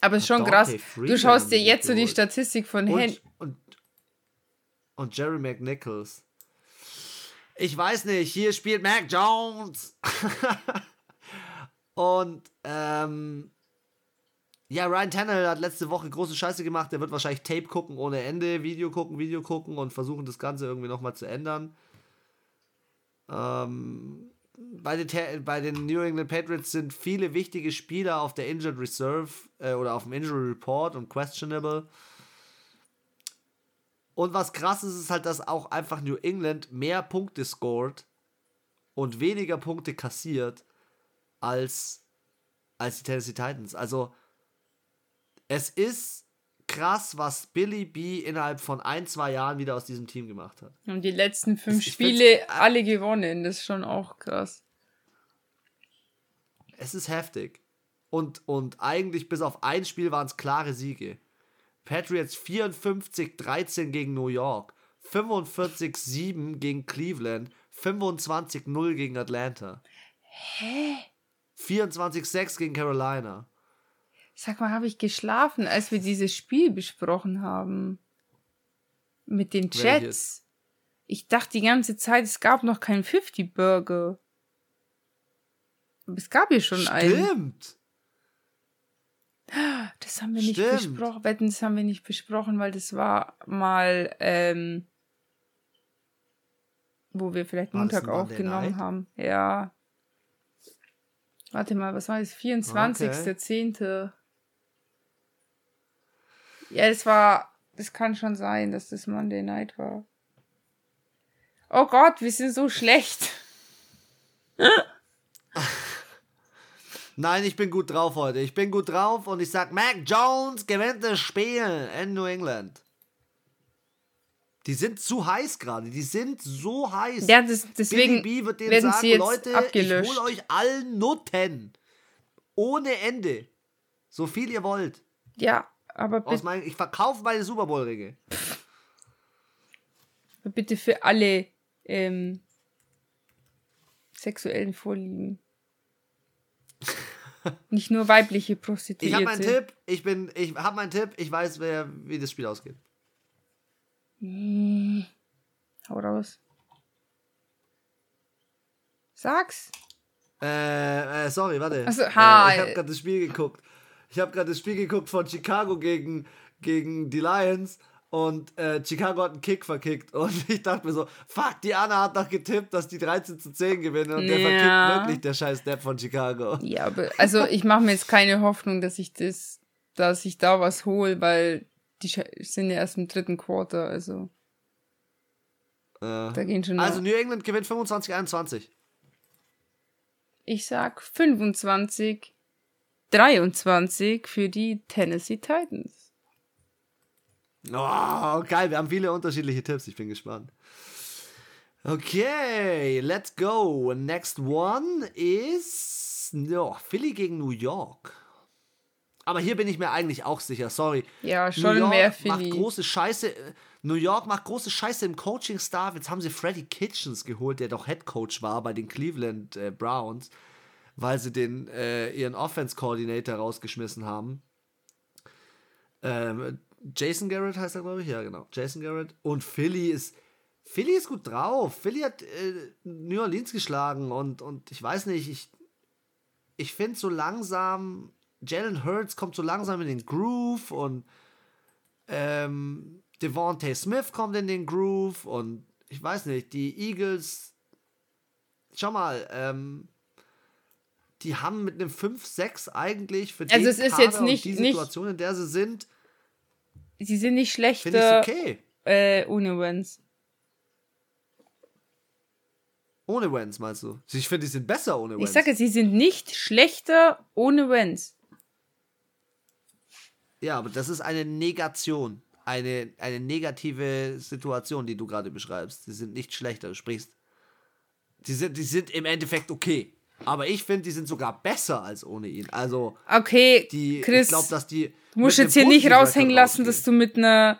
Aber es ist schon krass. Du schaust dir jetzt so die Statistik von Hen. Und, und, und Jerry McNichols. Ich weiß nicht, hier spielt Mac Jones. und ähm, ja, Ryan Tannehill hat letzte Woche große Scheiße gemacht. Der wird wahrscheinlich Tape gucken ohne Ende, Video gucken, Video gucken und versuchen das Ganze irgendwie nochmal zu ändern. Ähm, bei, den, bei den New England Patriots sind viele wichtige Spieler auf der Injured Reserve äh, oder auf dem Injury Report und questionable. Und was krass ist, ist halt, dass auch einfach New England mehr Punkte scored und weniger Punkte kassiert als, als die Tennessee Titans. Also, es ist krass, was Billy B innerhalb von ein, zwei Jahren wieder aus diesem Team gemacht hat. Und die letzten fünf ich Spiele alle gewonnen. Das ist schon auch krass. Es ist heftig. Und, und eigentlich bis auf ein Spiel waren es klare Siege. Patriots 54-13 gegen New York, 45-7 gegen Cleveland, 25-0 gegen Atlanta. Hä? 24-6 gegen Carolina. Sag mal, habe ich geschlafen, als wir dieses Spiel besprochen haben? Mit den Jets? Ich dachte die ganze Zeit, es gab noch keinen 50 Burger. Aber es gab hier schon Stimmt. einen. Stimmt. Das haben wir nicht Stimmt. besprochen. Wetten, das haben wir nicht besprochen, weil das war mal, ähm, wo wir vielleicht Montag aufgenommen haben. Ja. Warte mal, was war das? 24.10. Okay. Ja, das war. Das kann schon sein, dass das Monday Night war. Oh Gott, wir sind so schlecht. Nein, ich bin gut drauf heute. Ich bin gut drauf und ich sag, Mac Jones gewinnt das Spiel in New England. Die sind zu heiß gerade. Die sind so heiß. Ja, das, deswegen Billy B wird denen sagen, sie jetzt Leute, abgelöscht. ich hol euch allen Nutten. Ohne Ende. So viel ihr wollt. Ja, aber Aus mein, ich verkaufe meine Super Bowl-Ringe. Bitte für alle ähm, sexuellen Vorlieben. Nicht nur weibliche Prostituierte. Ich habe meinen Tipp. Ich bin, ich habe meinen Tipp. Ich weiß, wer, wie das Spiel ausgeht. Hm. Hau raus. Sag's. Äh, äh sorry, warte. Achso, ha. Äh, ich habe gerade das Spiel geguckt ich habe gerade das Spiel geguckt von Chicago gegen, gegen die Lions und äh, Chicago hat einen Kick verkickt und ich dachte mir so, fuck, die Anna hat doch getippt, dass die 13 zu 10 gewinnen und ja. der verkickt wirklich der scheiß Depp von Chicago. Ja, aber also ich mache mir jetzt keine Hoffnung, dass ich das, dass ich da was hole, weil die sind ja erst im dritten Quarter, also. Äh, da gehen schon also New England gewinnt 25-21. Ich sag 25 23 für die Tennessee Titans. Oh, geil, wir haben viele unterschiedliche Tipps, ich bin gespannt. Okay, let's go. Next one is no, Philly gegen New York. Aber hier bin ich mir eigentlich auch sicher, sorry. Ja, schon New York mehr Philly. Macht große Scheiße. New York macht große Scheiße im Coaching-Staff. Jetzt haben sie Freddie Kitchens geholt, der doch Head Coach war bei den Cleveland äh, Browns weil sie den, äh, ihren Offense-Coordinator rausgeschmissen haben. Ähm, Jason Garrett heißt er, glaube ich. Ja, genau. Jason Garrett. Und Philly ist. Philly ist gut drauf. Philly hat äh, New Orleans geschlagen und, und ich weiß nicht, ich, ich finde so langsam, Jalen Hurts kommt so langsam in den Groove und ähm, Devontae Smith kommt in den Groove und ich weiß nicht, die Eagles schau mal, ähm, die haben mit einem 5-6 eigentlich für also es ist jetzt nicht, die Situation, nicht, in der sie sind. Sie sind nicht schlechter okay. äh, ohne Wins. Ohne Wens, meinst du? Ich finde, die sind besser ohne Wens. Ich sage, sie sind nicht schlechter ohne Wens. Ja, aber das ist eine Negation. Eine, eine negative Situation, die du gerade beschreibst. Sie sind nicht schlechter. Du sprichst. Die sind, die sind im Endeffekt okay. Aber ich finde, die sind sogar besser als ohne ihn. Also. Okay, die, Chris. Ich glaube, dass die. Du musst jetzt hier nicht raushängen lassen, dass du mit einer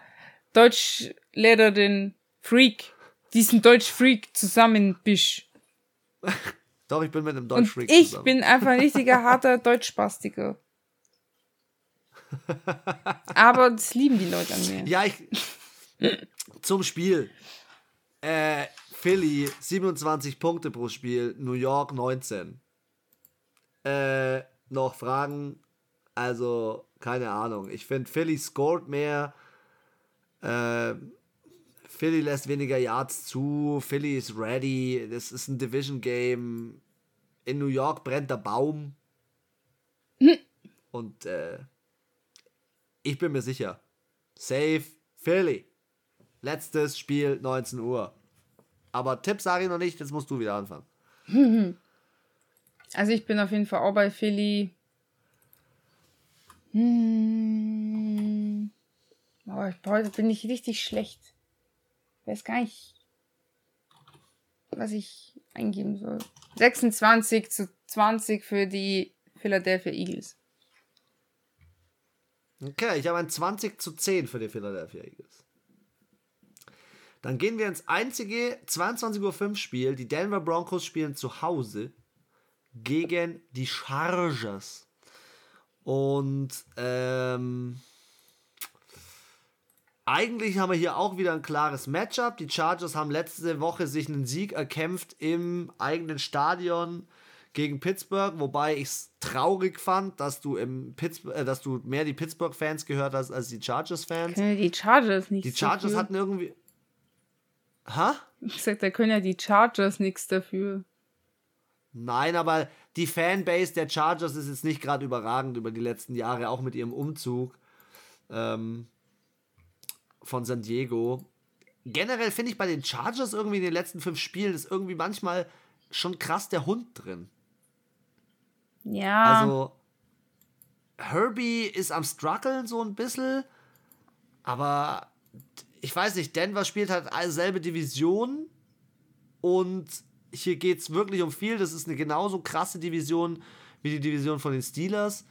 Deutschlehrerin Freak diesen Deutsch-Freak zusammen bist. Doch, ich bin mit einem Deutsch-Freak Ich zusammen. bin einfach ein richtiger harter Deutschspastiker. Aber das lieben die Leute an mir. Ja, ich. zum Spiel. Äh, Philly 27 Punkte pro Spiel, New York 19. Äh, noch Fragen? Also, keine Ahnung. Ich finde, Philly scored mehr. Äh, Philly lässt weniger Yards zu, Philly ist ready, das ist ein Division-Game. In New York brennt der Baum. Hm. Und äh, ich bin mir sicher. Safe Philly. Letztes Spiel 19 Uhr. Aber Tipp sage ich noch nicht, jetzt musst du wieder anfangen. Also ich bin auf jeden Fall auch bei Philly. Hm. Oh, heute bin ich richtig schlecht weiß gar nicht, was ich eingeben soll. 26 zu 20 für die Philadelphia Eagles. Okay, ich habe ein 20 zu 10 für die Philadelphia Eagles. Dann gehen wir ins einzige 22.05 Uhr Spiel. Die Denver Broncos spielen zu Hause gegen die Chargers. Und ähm, eigentlich haben wir hier auch wieder ein klares Matchup. Die Chargers haben letzte Woche sich einen Sieg erkämpft im eigenen Stadion gegen Pittsburgh, wobei ich es traurig fand, dass du im Pittsburgh, äh, dass du mehr die Pittsburgh-Fans gehört hast als die Chargers-Fans. Die Chargers nicht. Die Chargers dafür. hatten irgendwie. Ha? Ich sag, da können ja die Chargers nichts dafür. Nein, aber die Fanbase der Chargers ist jetzt nicht gerade überragend über die letzten Jahre, auch mit ihrem Umzug. Ähm, von San Diego. Generell finde ich bei den Chargers irgendwie in den letzten fünf Spielen ist irgendwie manchmal schon krass der Hund drin. Ja. Also, Herbie ist am struggeln so ein bisschen, aber ich weiß nicht, Denver spielt halt selbe Division und hier geht es wirklich um viel. Das ist eine genauso krasse Division wie die Division von den Steelers.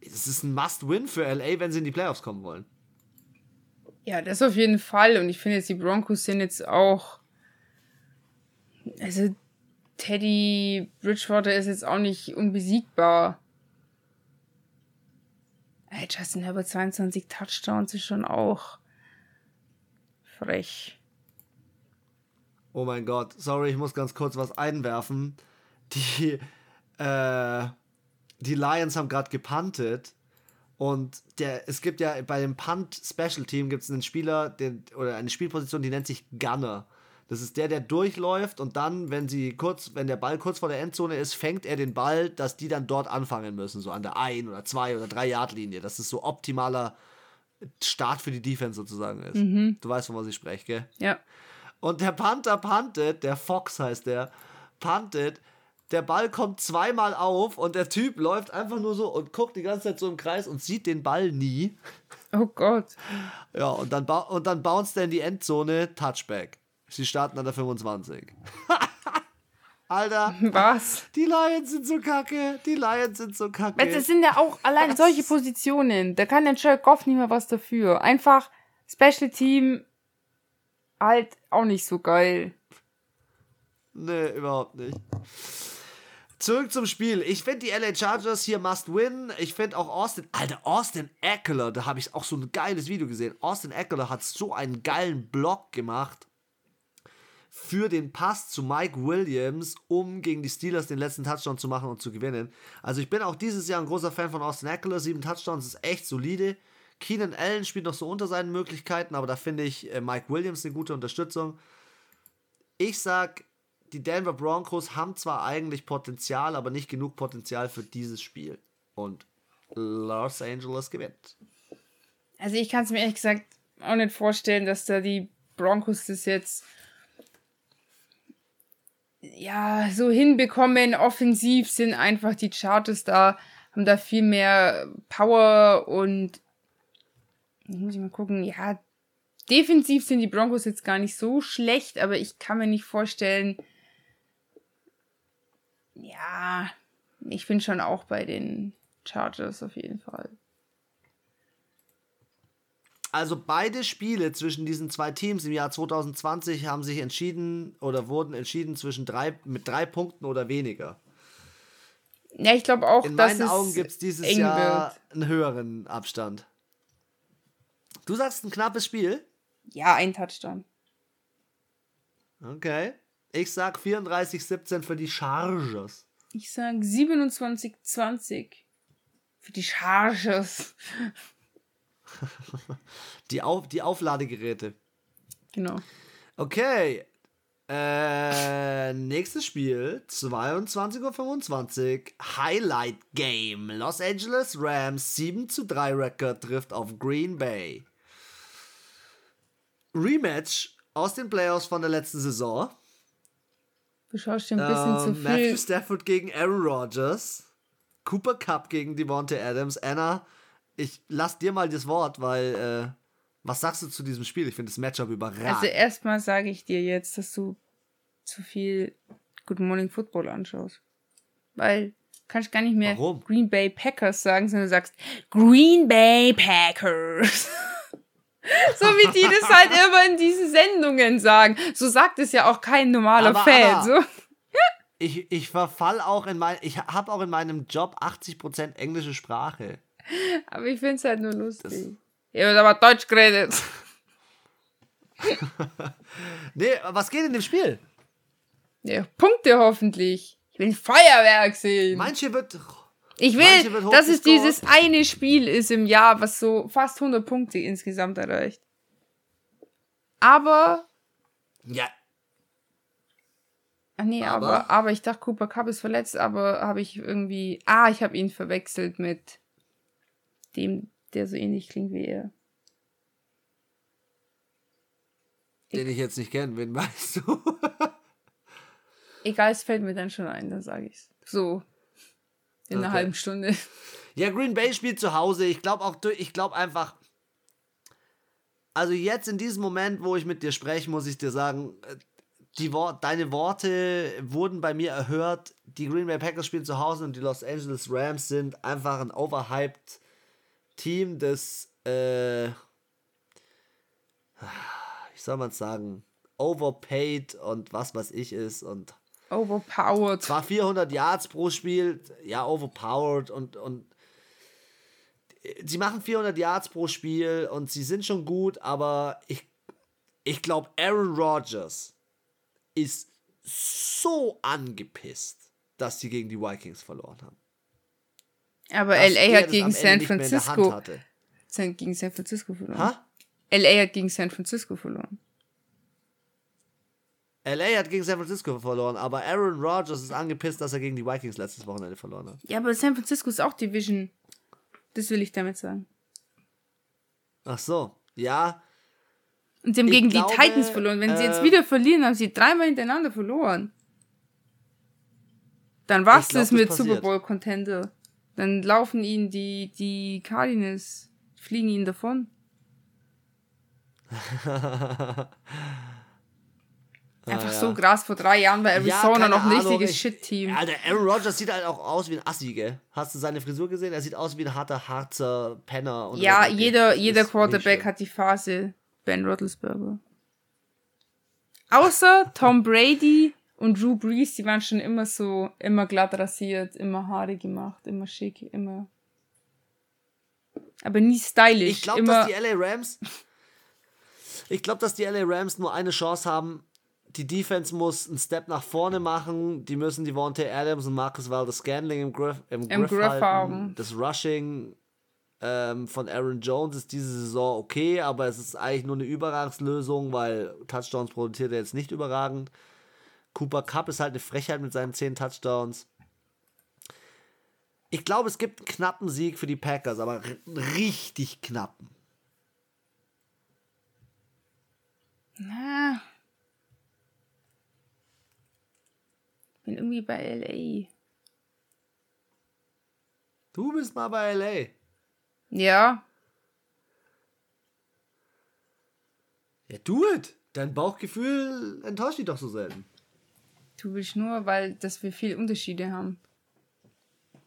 Es ist ein Must-Win für LA, wenn sie in die Playoffs kommen wollen. Ja, das auf jeden Fall. Und ich finde jetzt, die Broncos sind jetzt auch. Also, Teddy Bridgewater ist jetzt auch nicht unbesiegbar. Ey, Justin Herbert 22 Touchdowns ist schon auch frech. Oh mein Gott, sorry, ich muss ganz kurz was einwerfen. Die, äh, die Lions haben gerade gepuntet und der, es gibt ja bei dem Punt-Special-Team gibt es einen Spieler den, oder eine Spielposition, die nennt sich Gunner. Das ist der, der durchläuft und dann, wenn sie kurz, wenn der Ball kurz vor der Endzone ist, fängt er den Ball, dass die dann dort anfangen müssen, so an der 1 oder 2 oder 3 Yard Linie. Das ist so optimaler Start für die Defense sozusagen ist. Mhm. Du weißt, von was ich spreche, gell? Ja. Und der Panther puntet, der Fox heißt der, puntet der Ball kommt zweimal auf und der Typ läuft einfach nur so und guckt die ganze Zeit so im Kreis und sieht den Ball nie. Oh Gott. Ja, und dann, und dann bounced er in die Endzone, Touchback. Sie starten an der 25. Alter. Was? Die Lions sind so kacke. Die Lions sind so kacke. Das sind ja auch allein solche Positionen. Da kann der Jared Goff nicht mehr was dafür. Einfach Special Team halt auch nicht so geil. Nee, überhaupt nicht. Zurück zum Spiel. Ich finde die LA Chargers hier must win. Ich finde auch Austin, Alter, Austin Eckler, da habe ich auch so ein geiles Video gesehen. Austin Eckler hat so einen geilen Block gemacht für den Pass zu Mike Williams, um gegen die Steelers den letzten Touchdown zu machen und zu gewinnen. Also ich bin auch dieses Jahr ein großer Fan von Austin Eckler. Sieben Touchdowns ist echt solide. Keenan Allen spielt noch so unter seinen Möglichkeiten, aber da finde ich äh, Mike Williams eine gute Unterstützung. Ich sag die Denver Broncos haben zwar eigentlich Potenzial, aber nicht genug Potenzial für dieses Spiel. Und Los Angeles gewinnt. Also ich kann es mir ehrlich gesagt auch nicht vorstellen, dass da die Broncos das jetzt ja so hinbekommen. Offensiv sind einfach die Charters da, haben da viel mehr Power und muss ich mal gucken, ja, defensiv sind die Broncos jetzt gar nicht so schlecht, aber ich kann mir nicht vorstellen, ja, ich bin schon auch bei den Chargers auf jeden Fall. Also beide Spiele zwischen diesen zwei Teams im Jahr 2020 haben sich entschieden oder wurden entschieden zwischen drei mit drei Punkten oder weniger. Ja, ich glaube auch, In dass meinen Augen gibt es dieses Jahr wird. einen höheren Abstand. Du sagst ein knappes Spiel? Ja, ein Touchdown. Okay. Ich sag 34-17 für die Chargers. Ich sag 27-20 für die Chargers. Die, Auf die Aufladegeräte. Genau. Okay. Äh, nächstes Spiel, 22.25 Uhr, Highlight Game. Los Angeles Rams 7 zu 3 Record trifft auf Green Bay. Rematch aus den Playoffs von der letzten Saison. Du schaust dir ein bisschen ähm, zu viel. Matthew Stafford gegen Aaron Rodgers. Cooper Cup gegen Devontae Adams. Anna, ich lass dir mal das Wort, weil äh, was sagst du zu diesem Spiel? Ich finde das Matchup überragend. Also erstmal sage ich dir jetzt, dass du zu viel Good Morning Football anschaust. Weil kannst gar nicht mehr Warum? Green Bay Packers sagen, sondern du sagst Green Bay Packers. so wie die das halt immer in diesen Sendungen sagen. So sagt es ja auch kein normaler aber, Fan. Aber, so. ich, ich verfall auch in mein, ich habe auch in meinem Job 80% englische Sprache. Aber ich finde es halt nur lustig. Das ich habe aber Deutsch geredet. nee, was geht in dem Spiel? Ja, Punkte hoffentlich. Ich will Feuerwerk sehen. Manche wird ich will, dass es dieses eine Spiel ist im Jahr, was so fast 100 Punkte insgesamt erreicht. Aber. Ja. Ach nee, aber, aber, aber ich dachte, Cooper Cup ist verletzt, aber habe ich irgendwie. Ah, ich habe ihn verwechselt mit dem, der so ähnlich klingt wie er. Den ich jetzt nicht kenne, wen weißt du? Egal, es fällt mir dann schon ein, dann sage ich's. So, in okay. einer halben Stunde. Ja, Green Bay spielt zu Hause. Ich glaube auch, ich glaube einfach, also jetzt in diesem Moment, wo ich mit dir spreche, muss ich dir sagen, äh, die Wor deine Worte wurden bei mir erhört. Die Green Bay Packers spielen zu Hause und die Los Angeles Rams sind einfach ein overhyped Team, das, äh, wie soll man sagen, overpaid und was weiß ich ist und Overpowered. Zwar 400 Yards pro Spiel, ja, overpowered und, und sie machen 400 Yards pro Spiel und sie sind schon gut, aber ich, ich glaube, Aaron Rodgers ist so angepisst, dass sie gegen die Vikings verloren haben. Aber LA hat gegen San Francisco gegen San Francisco verloren. Ha? LA hat gegen San Francisco verloren. LA hat gegen San Francisco verloren, aber Aaron Rodgers ist angepisst, dass er gegen die Vikings letztes Wochenende verloren hat. Ja, aber San Francisco ist auch Division. Das will ich damit sagen. Ach so, ja. Und sie haben gegen glaube, die Titans verloren. Wenn äh, sie jetzt äh, wieder verlieren, haben sie dreimal hintereinander verloren. Dann war's glaub, das mit das Super Bowl Contender. Dann laufen ihnen die, die Cardinals, fliegen ihnen davon. Einfach ah, ja. so krass vor drei Jahren bei Arizona ja, noch ein richtiges Shit-Team. Alter, Aaron Rodgers sieht halt auch aus wie ein Assi, gell? Hast du seine Frisur gesehen? Er sieht aus wie ein harter, harzer Penner. ja, jeder, jeder Quarterback hat die Phase Ben Roethlisberger. Außer Tom Brady und Drew Brees, die waren schon immer so, immer glatt rasiert, immer Haare gemacht, immer schick, immer. Aber nie stylisch. Ich glaube, dass die LA Rams. Ich glaube, dass die LA Rams nur eine Chance haben, die Defense muss einen Step nach vorne machen. Die müssen die Vontae Adams und Marcus Valdes Scandling im Griff, im, Im Griff, Griff haben. Das Rushing ähm, von Aaron Jones ist diese Saison okay, aber es ist eigentlich nur eine Überragungslösung, weil Touchdowns produziert er jetzt nicht überragend. Cooper Cup ist halt eine Frechheit mit seinen 10 Touchdowns. Ich glaube, es gibt einen knappen Sieg für die Packers, aber richtig knappen. Na. Ich bin irgendwie bei LA. Du bist mal bei LA. Ja. Ja, do it. Dein Bauchgefühl enttäuscht dich doch so selten. Du willst nur, weil dass wir viele Unterschiede haben.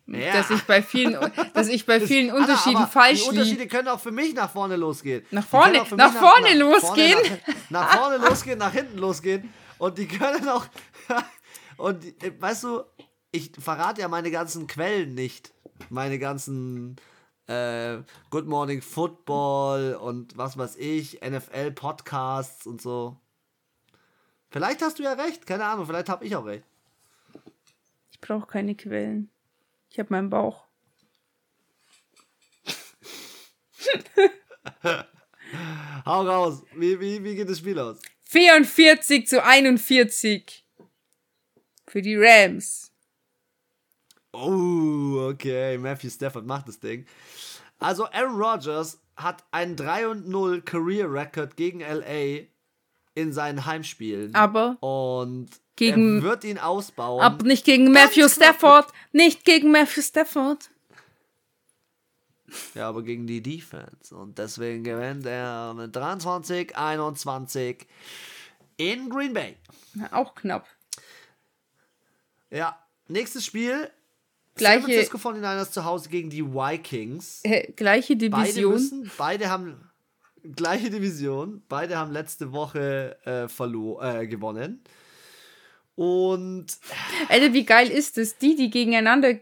Ja. Dass ich bei vielen, dass ich bei vielen Anna, Unterschieden falsch liege. Die Unterschiede können auch für mich nach vorne losgehen. Nach vorne, nach, nach, vorne nach, losgehen? Vorne, nach, nach, vorne losgehen, nach hinten losgehen. Und die können auch. und weißt du, ich verrate ja meine ganzen Quellen nicht. Meine ganzen äh, Good Morning Football und was weiß ich, NFL-Podcasts und so. Vielleicht hast du ja recht, keine Ahnung, vielleicht habe ich auch recht. Ich brauche keine Quellen. Ich habe meinen Bauch. Hau raus. Wie, wie, wie geht das Spiel aus? 44 zu 41. Für die Rams. Oh, okay. Matthew Stafford macht das Ding. Also Aaron Rodgers hat einen 3 0 Career Record gegen LA in seinen Heimspielen. Aber und gegen, er wird ihn ausbauen. Aber nicht gegen Matthew Stafford. Nicht gegen Matthew Stafford. Ja, aber gegen die Defense. Und deswegen gewinnt er mit 23, 21 in Green Bay. auch knapp. Ja, nächstes Spiel. Gleiche, San Francisco 49ers zu Hause gegen die Vikings. Äh, gleiche Division. Beide, müssen, beide haben gleiche Division. Beide haben letzte Woche äh, äh, gewonnen. Und. Alter, wie geil ist es? Die, die gegeneinander.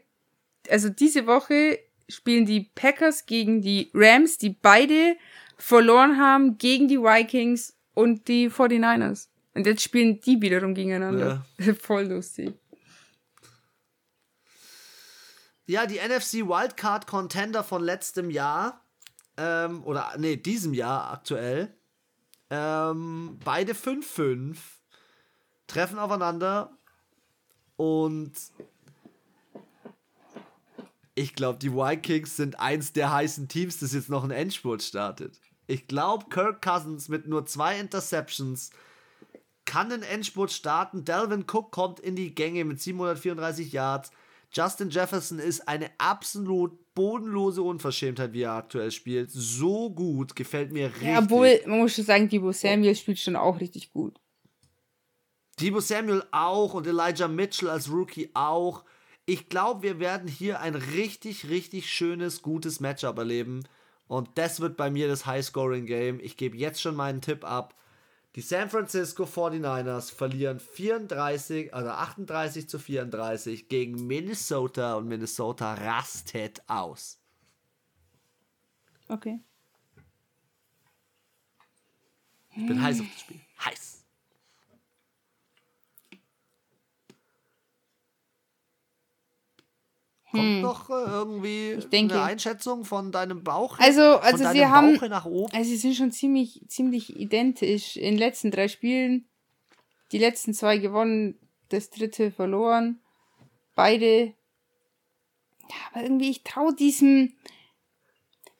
Also diese Woche spielen die Packers gegen die Rams, die beide verloren haben gegen die Vikings und die 49ers. Und jetzt spielen die wiederum gegeneinander. Ja. Voll lustig. Ja, die NFC Wildcard Contender von letztem Jahr, ähm, oder nee, diesem Jahr aktuell, ähm, beide 5-5 treffen aufeinander und ich glaube, die Vikings sind eins der heißen Teams, das jetzt noch einen Endspurt startet. Ich glaube, Kirk Cousins mit nur zwei Interceptions kann einen Endspurt starten. Delvin Cook kommt in die Gänge mit 734 Yards. Justin Jefferson ist eine absolut bodenlose Unverschämtheit, wie er aktuell spielt. So gut, gefällt mir richtig. Ja, obwohl, man muss schon sagen, Debo Samuel spielt schon auch richtig gut. Debo Samuel auch und Elijah Mitchell als Rookie auch. Ich glaube, wir werden hier ein richtig, richtig schönes, gutes Matchup erleben. Und das wird bei mir das High-Scoring-Game. Ich gebe jetzt schon meinen Tipp ab. Die San Francisco 49ers verlieren 34, also 38 zu 34 gegen Minnesota und Minnesota rastet aus. Okay. Ich bin heiß auf das Spiel. Heiß. Kommt hm. noch äh, irgendwie denke, eine Einschätzung von deinem Bauch? Also, also sie haben, also sie sind schon ziemlich, ziemlich identisch in den letzten drei Spielen. Die letzten zwei gewonnen, das dritte verloren. Beide. Ja, aber irgendwie, ich traue diesem.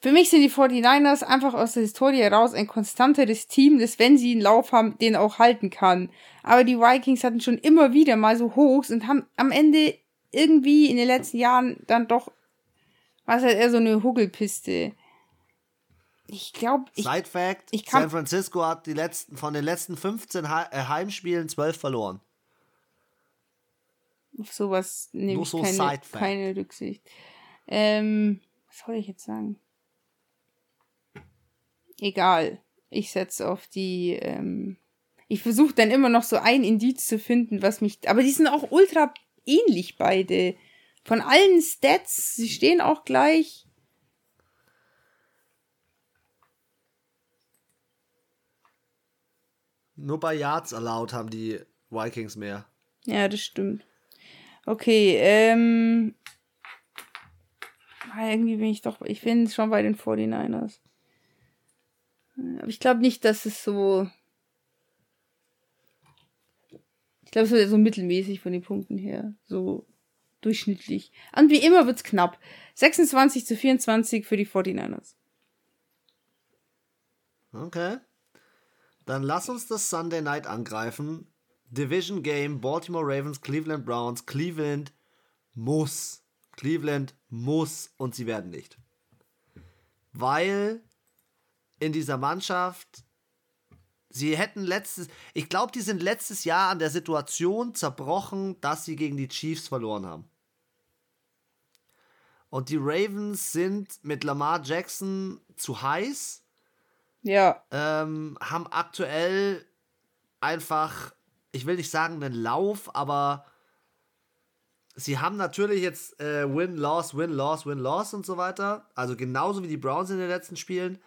Für mich sind die 49ers einfach aus der Historie heraus ein konstanteres Team, das, wenn sie einen Lauf haben, den auch halten kann. Aber die Vikings hatten schon immer wieder mal so Hochs und haben am Ende irgendwie in den letzten Jahren dann doch, was halt eher so eine Hugelpiste. Ich glaube, ich, Side Fact: ich kann, San Francisco hat die letzten, von den letzten 15 äh, Heimspielen 12 verloren. Auf sowas nehme ich so keine, keine Rücksicht. Ähm, was soll ich jetzt sagen? Egal. Ich setze auf die. Ähm, ich versuche dann immer noch so ein Indiz zu finden, was mich. Aber die sind auch ultra ähnlich beide. Von allen Stats, sie stehen auch gleich. Nur bei Yards allowed haben die Vikings mehr. Ja, das stimmt. Okay, ähm. Ah, irgendwie bin ich doch. Ich bin schon bei den 49ers. Aber ich glaube nicht, dass es so Ich glaube, es wird so mittelmäßig von den Punkten her. So durchschnittlich. Und wie immer wird's knapp. 26 zu 24 für die 49ers. Okay. Dann lass uns das Sunday Night angreifen. Division Game, Baltimore Ravens, Cleveland Browns. Cleveland muss. Cleveland muss und sie werden nicht. Weil in dieser Mannschaft sie hätten letztes, ich glaube, die sind letztes Jahr an der Situation zerbrochen, dass sie gegen die Chiefs verloren haben. Und die Ravens sind mit Lamar Jackson zu heiß. Ja. Ähm, haben aktuell einfach, ich will nicht sagen einen Lauf, aber sie haben natürlich jetzt äh, Win, Loss, Win, Loss, Win, Loss und so weiter. Also genauso wie die Browns in den letzten Spielen.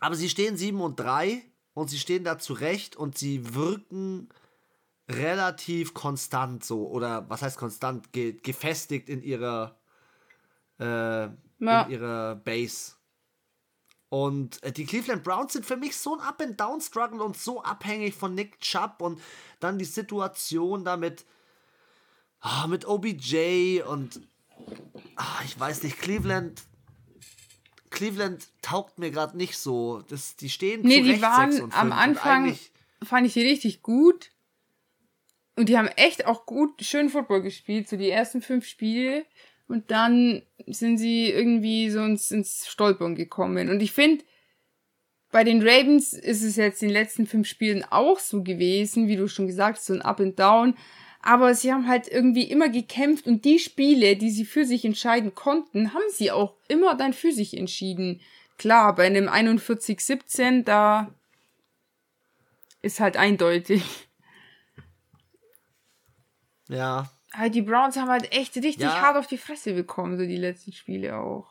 Aber sie stehen 7 und 3 und sie stehen da zurecht und sie wirken relativ konstant so. Oder was heißt konstant? Ge gefestigt in ihrer, äh, ja. in ihrer Base. Und äh, die Cleveland Browns sind für mich so ein Up-and-Down-Struggle und so abhängig von Nick Chubb und dann die Situation damit oh, mit OBJ und oh, ich weiß nicht, Cleveland Cleveland taugt mir gerade nicht so. Das, die stehen Nee, die waren am Anfang, fand ich die richtig gut. Und die haben echt auch gut, schön Football gespielt, so die ersten fünf Spiele. Und dann sind sie irgendwie so ins, ins Stolpern gekommen. Und ich finde, bei den Ravens ist es jetzt in den letzten fünf Spielen auch so gewesen, wie du schon gesagt hast, so ein Up and Down aber sie haben halt irgendwie immer gekämpft und die Spiele, die sie für sich entscheiden konnten, haben sie auch immer dann für sich entschieden. Klar, bei einem 41-17, da ist halt eindeutig. Ja. Aber die Browns haben halt echt richtig ja. hart auf die Fresse bekommen, so die letzten Spiele auch.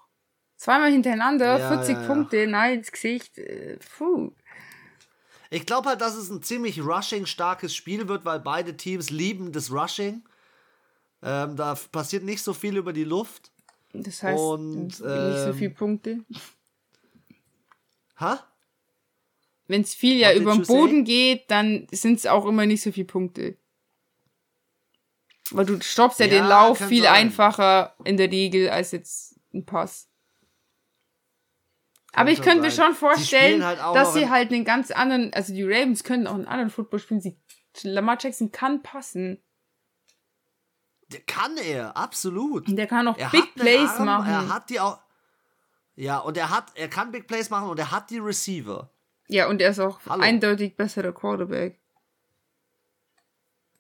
Zweimal hintereinander, ja, 40 ja, Punkte, nein, ins Gesicht. Äh, puh. Ich glaube halt, dass es ein ziemlich rushing-starkes Spiel wird, weil beide Teams lieben das Rushing. Ähm, da passiert nicht so viel über die Luft. Das heißt, Und, nicht ähm, so viele Punkte. Ha? Wenn es viel ja über den Boden say? geht, dann sind es auch immer nicht so viele Punkte. Weil du stoppst ja, ja den Lauf viel sein. einfacher in der Regel als jetzt ein Pass. Aber ich könnte mir schon vorstellen, halt dass sie halt einen ganz anderen, also die Ravens können auch einen anderen Football spielen. Sie, Lamar Jackson kann passen. Der kann er, absolut. Der kann auch er Big Plays Arm, machen. Er hat die auch. Ja, und er hat, er kann Big Plays machen und er hat die Receiver. Ja, und er ist auch Hallo. eindeutig besserer Quarterback.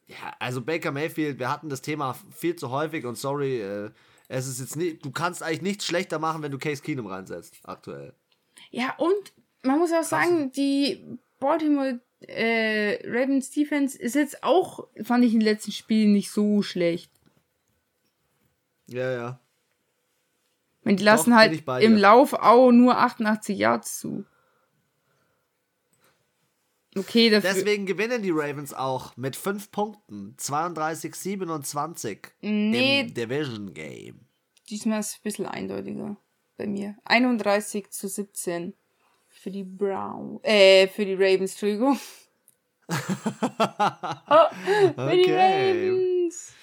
Ja, also Baker Mayfield, wir hatten das Thema viel zu häufig und sorry, äh, es ist jetzt nicht, du kannst eigentlich nichts schlechter machen, wenn du Case Keenum reinsetzt, aktuell. Ja, und man muss auch sagen, die Baltimore äh, Ravens Defense ist jetzt auch, fand ich in den letzten Spielen nicht so schlecht. Ja, ja. Und die lassen Doch, halt im Lauf auch nur 88 Yards zu. Okay, dafür. Deswegen gewinnen die Ravens auch mit 5 Punkten. 32-27 nee, im Division Game. Diesmal ist es ein bisschen eindeutiger bei mir. 31 zu 17 für die Brown, äh, für die Ravens, Entschuldigung. oh, für okay. die Ravens.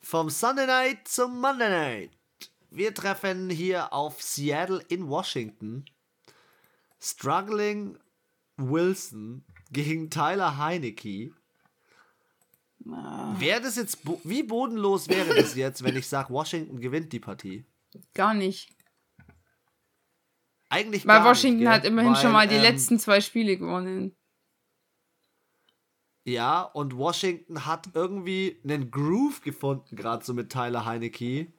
Vom Sunday Night zum Monday Night. Wir treffen hier auf Seattle in Washington. Struggling Wilson gegen Tyler Heinecke. Ah. Wäre das jetzt, wie bodenlos wäre das jetzt, wenn ich sage, Washington gewinnt die Partie? Gar nicht. Eigentlich Weil Washington nicht, hat immerhin Weil, schon mal die ähm, letzten zwei Spiele gewonnen. Ja, und Washington hat irgendwie einen Groove gefunden, gerade so mit Tyler Heinecke.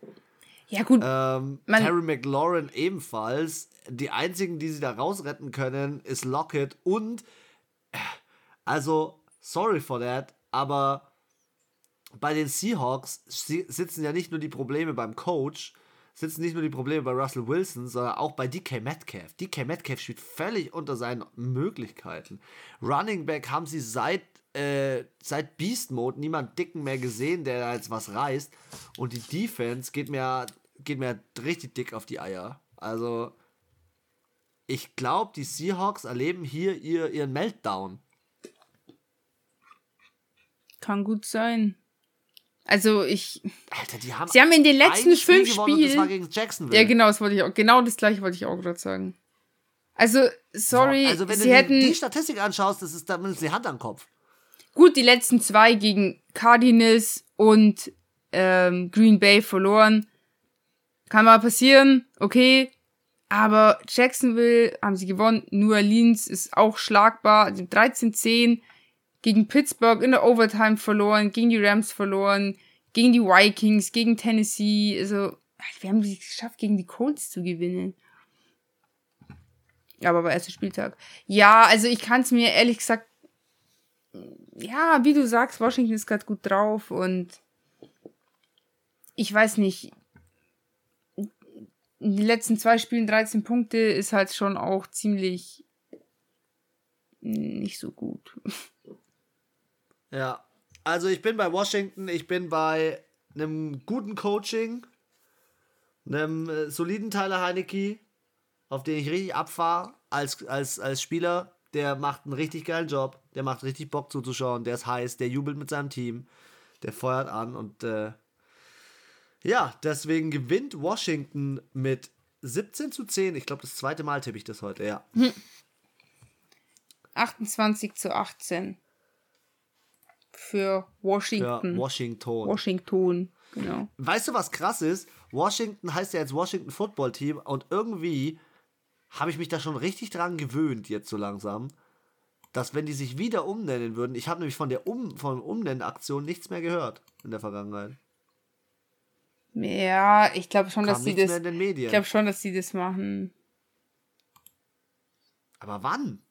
Ja, gut. Ähm, Terry McLaurin ebenfalls. Die einzigen, die sie da rausretten können, ist Lockett und. Also, sorry for that, aber bei den Seahawks sitzen ja nicht nur die Probleme beim Coach, sitzen nicht nur die Probleme bei Russell Wilson, sondern auch bei DK Metcalf. DK Metcalf spielt völlig unter seinen Möglichkeiten. Running Back haben sie seit, äh, seit Beast Mode niemand dicken mehr gesehen, der da jetzt was reißt. Und die Defense geht mir, geht mir richtig dick auf die Eier. Also, ich glaube, die Seahawks erleben hier ihr, ihren Meltdown. Kann gut sein. Also ich. Alter, die haben. Sie haben in den letzten fünf Spielen. Das war gegen Jacksonville. Ja, genau, das wollte ich auch. Genau das gleiche wollte ich auch gerade sagen. Also, sorry. Also, wenn sie du hätten, die Statistik anschaust, das ist damit die Hand am Kopf. Gut, die letzten zwei gegen Cardinals und ähm, Green Bay verloren. Kann mal passieren, okay. Aber Jacksonville haben sie gewonnen. New Orleans ist auch schlagbar. 13-10 gegen Pittsburgh in der Overtime verloren, gegen die Rams verloren, gegen die Vikings, gegen Tennessee. Also, wir haben es geschafft, gegen die Colts zu gewinnen. Aber war erster Spieltag. Ja, also ich kann es mir ehrlich gesagt. Ja, wie du sagst, Washington ist gerade gut drauf und ich weiß nicht. In den letzten zwei Spielen 13 Punkte ist halt schon auch ziemlich nicht so gut. Ja, also ich bin bei Washington, ich bin bei einem guten Coaching, einem äh, soliden Tyler Heinecke, auf den ich richtig abfahre als, als, als Spieler. Der macht einen richtig geilen Job, der macht richtig Bock zuzuschauen, der ist heiß, der jubelt mit seinem Team, der feuert an und äh, ja, deswegen gewinnt Washington mit 17 zu 10. Ich glaube, das zweite Mal tippe ich das heute, ja. 28 zu 18 für Washington. Für Washington. Washington, genau. Weißt du, was krass ist? Washington heißt ja jetzt Washington Football Team und irgendwie habe ich mich da schon richtig dran gewöhnt, jetzt so langsam, dass wenn die sich wieder umnennen würden, ich habe nämlich von der um von Umnennaktion nichts mehr gehört in der Vergangenheit. Ja, ich glaube schon, Kam dass sie das. Ich glaube schon, dass sie das machen. Aber wann?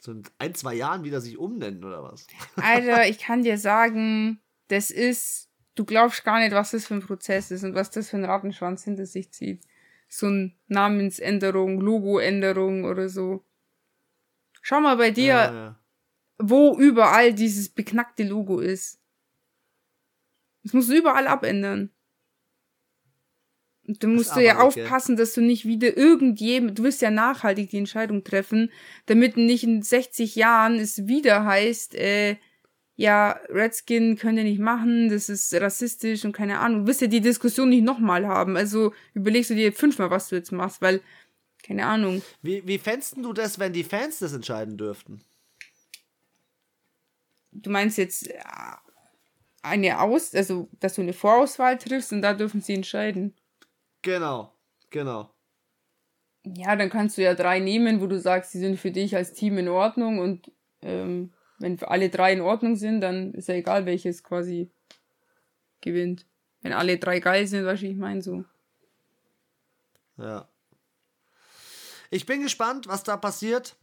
So in ein, zwei Jahren wieder sich umnennen oder was? Alter, ich kann dir sagen, das ist, du glaubst gar nicht, was das für ein Prozess ist und was das für ein Rattenschwanz hinter sich zieht. So eine Namensänderung, Logoänderung oder so. Schau mal bei dir, ja, ja. wo überall dieses beknackte Logo ist. Das musst du überall abändern. Dann musst du ja aufpassen, dass du nicht wieder irgendjemand, du wirst ja nachhaltig die Entscheidung treffen, damit nicht in 60 Jahren es wieder heißt, äh, ja, Redskin könnt ihr nicht machen, das ist rassistisch und keine Ahnung. Du wirst ja die Diskussion nicht nochmal haben. Also überlegst du dir fünfmal, was du jetzt machst, weil, keine Ahnung. Wie, wie fändest du das, wenn die Fans das entscheiden dürften? Du meinst jetzt äh, eine Aus, also, dass du eine Vorauswahl triffst und da dürfen sie entscheiden. Genau, genau. Ja, dann kannst du ja drei nehmen, wo du sagst, die sind für dich als Team in Ordnung und ähm, wenn alle drei in Ordnung sind, dann ist ja egal, welches quasi gewinnt. Wenn alle drei geil sind, was ich meine, so. Ja. Ich bin gespannt, was da passiert.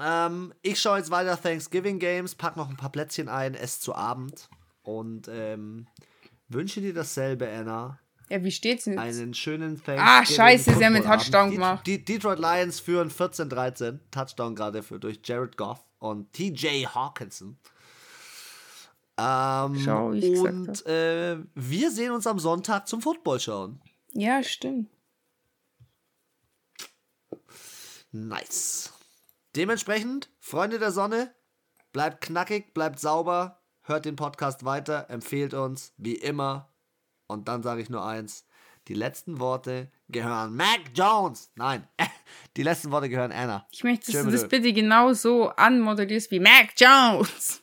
Ähm, ich schaue jetzt weiter Thanksgiving Games, pack noch ein paar Plätzchen ein, esse zu Abend und ähm, wünsche dir dasselbe, Anna. Ja, wie steht's denn jetzt? Einen schönen Thanksgiving. Ah, scheiße, sie haben einen Touchdown gemacht. Die, die Detroit Lions führen 14-13. Touchdown gerade für durch Jared Goff und TJ Hawkinson. Ähm, Schau, ich und äh, wir sehen uns am Sonntag zum Football schauen. Ja, stimmt. Nice. Dementsprechend, Freunde der Sonne, bleibt knackig, bleibt sauber, hört den Podcast weiter, empfehlt uns, wie immer, und dann sage ich nur eins. Die letzten Worte gehören Mac Jones. Nein, die letzten Worte gehören Anna. Ich möchte, dass Schön du das bitte genau so anmoderierst wie Mac Jones.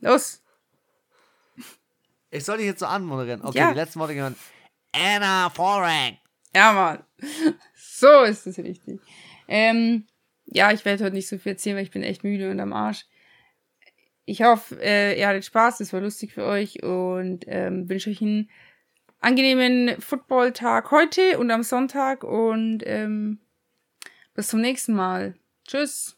Los. Ich soll dich jetzt so anmoderieren. Okay, ja. die letzten Worte gehören Anna Forang. Ja, Mann. So ist es richtig. Ähm, ja, ich werde heute nicht so viel erzählen, weil ich bin echt müde und am Arsch ich hoffe, äh, ihr hattet Spaß, es war lustig für euch und ähm, wünsche euch einen angenehmen Football-Tag heute und am Sonntag und ähm, bis zum nächsten Mal. Tschüss.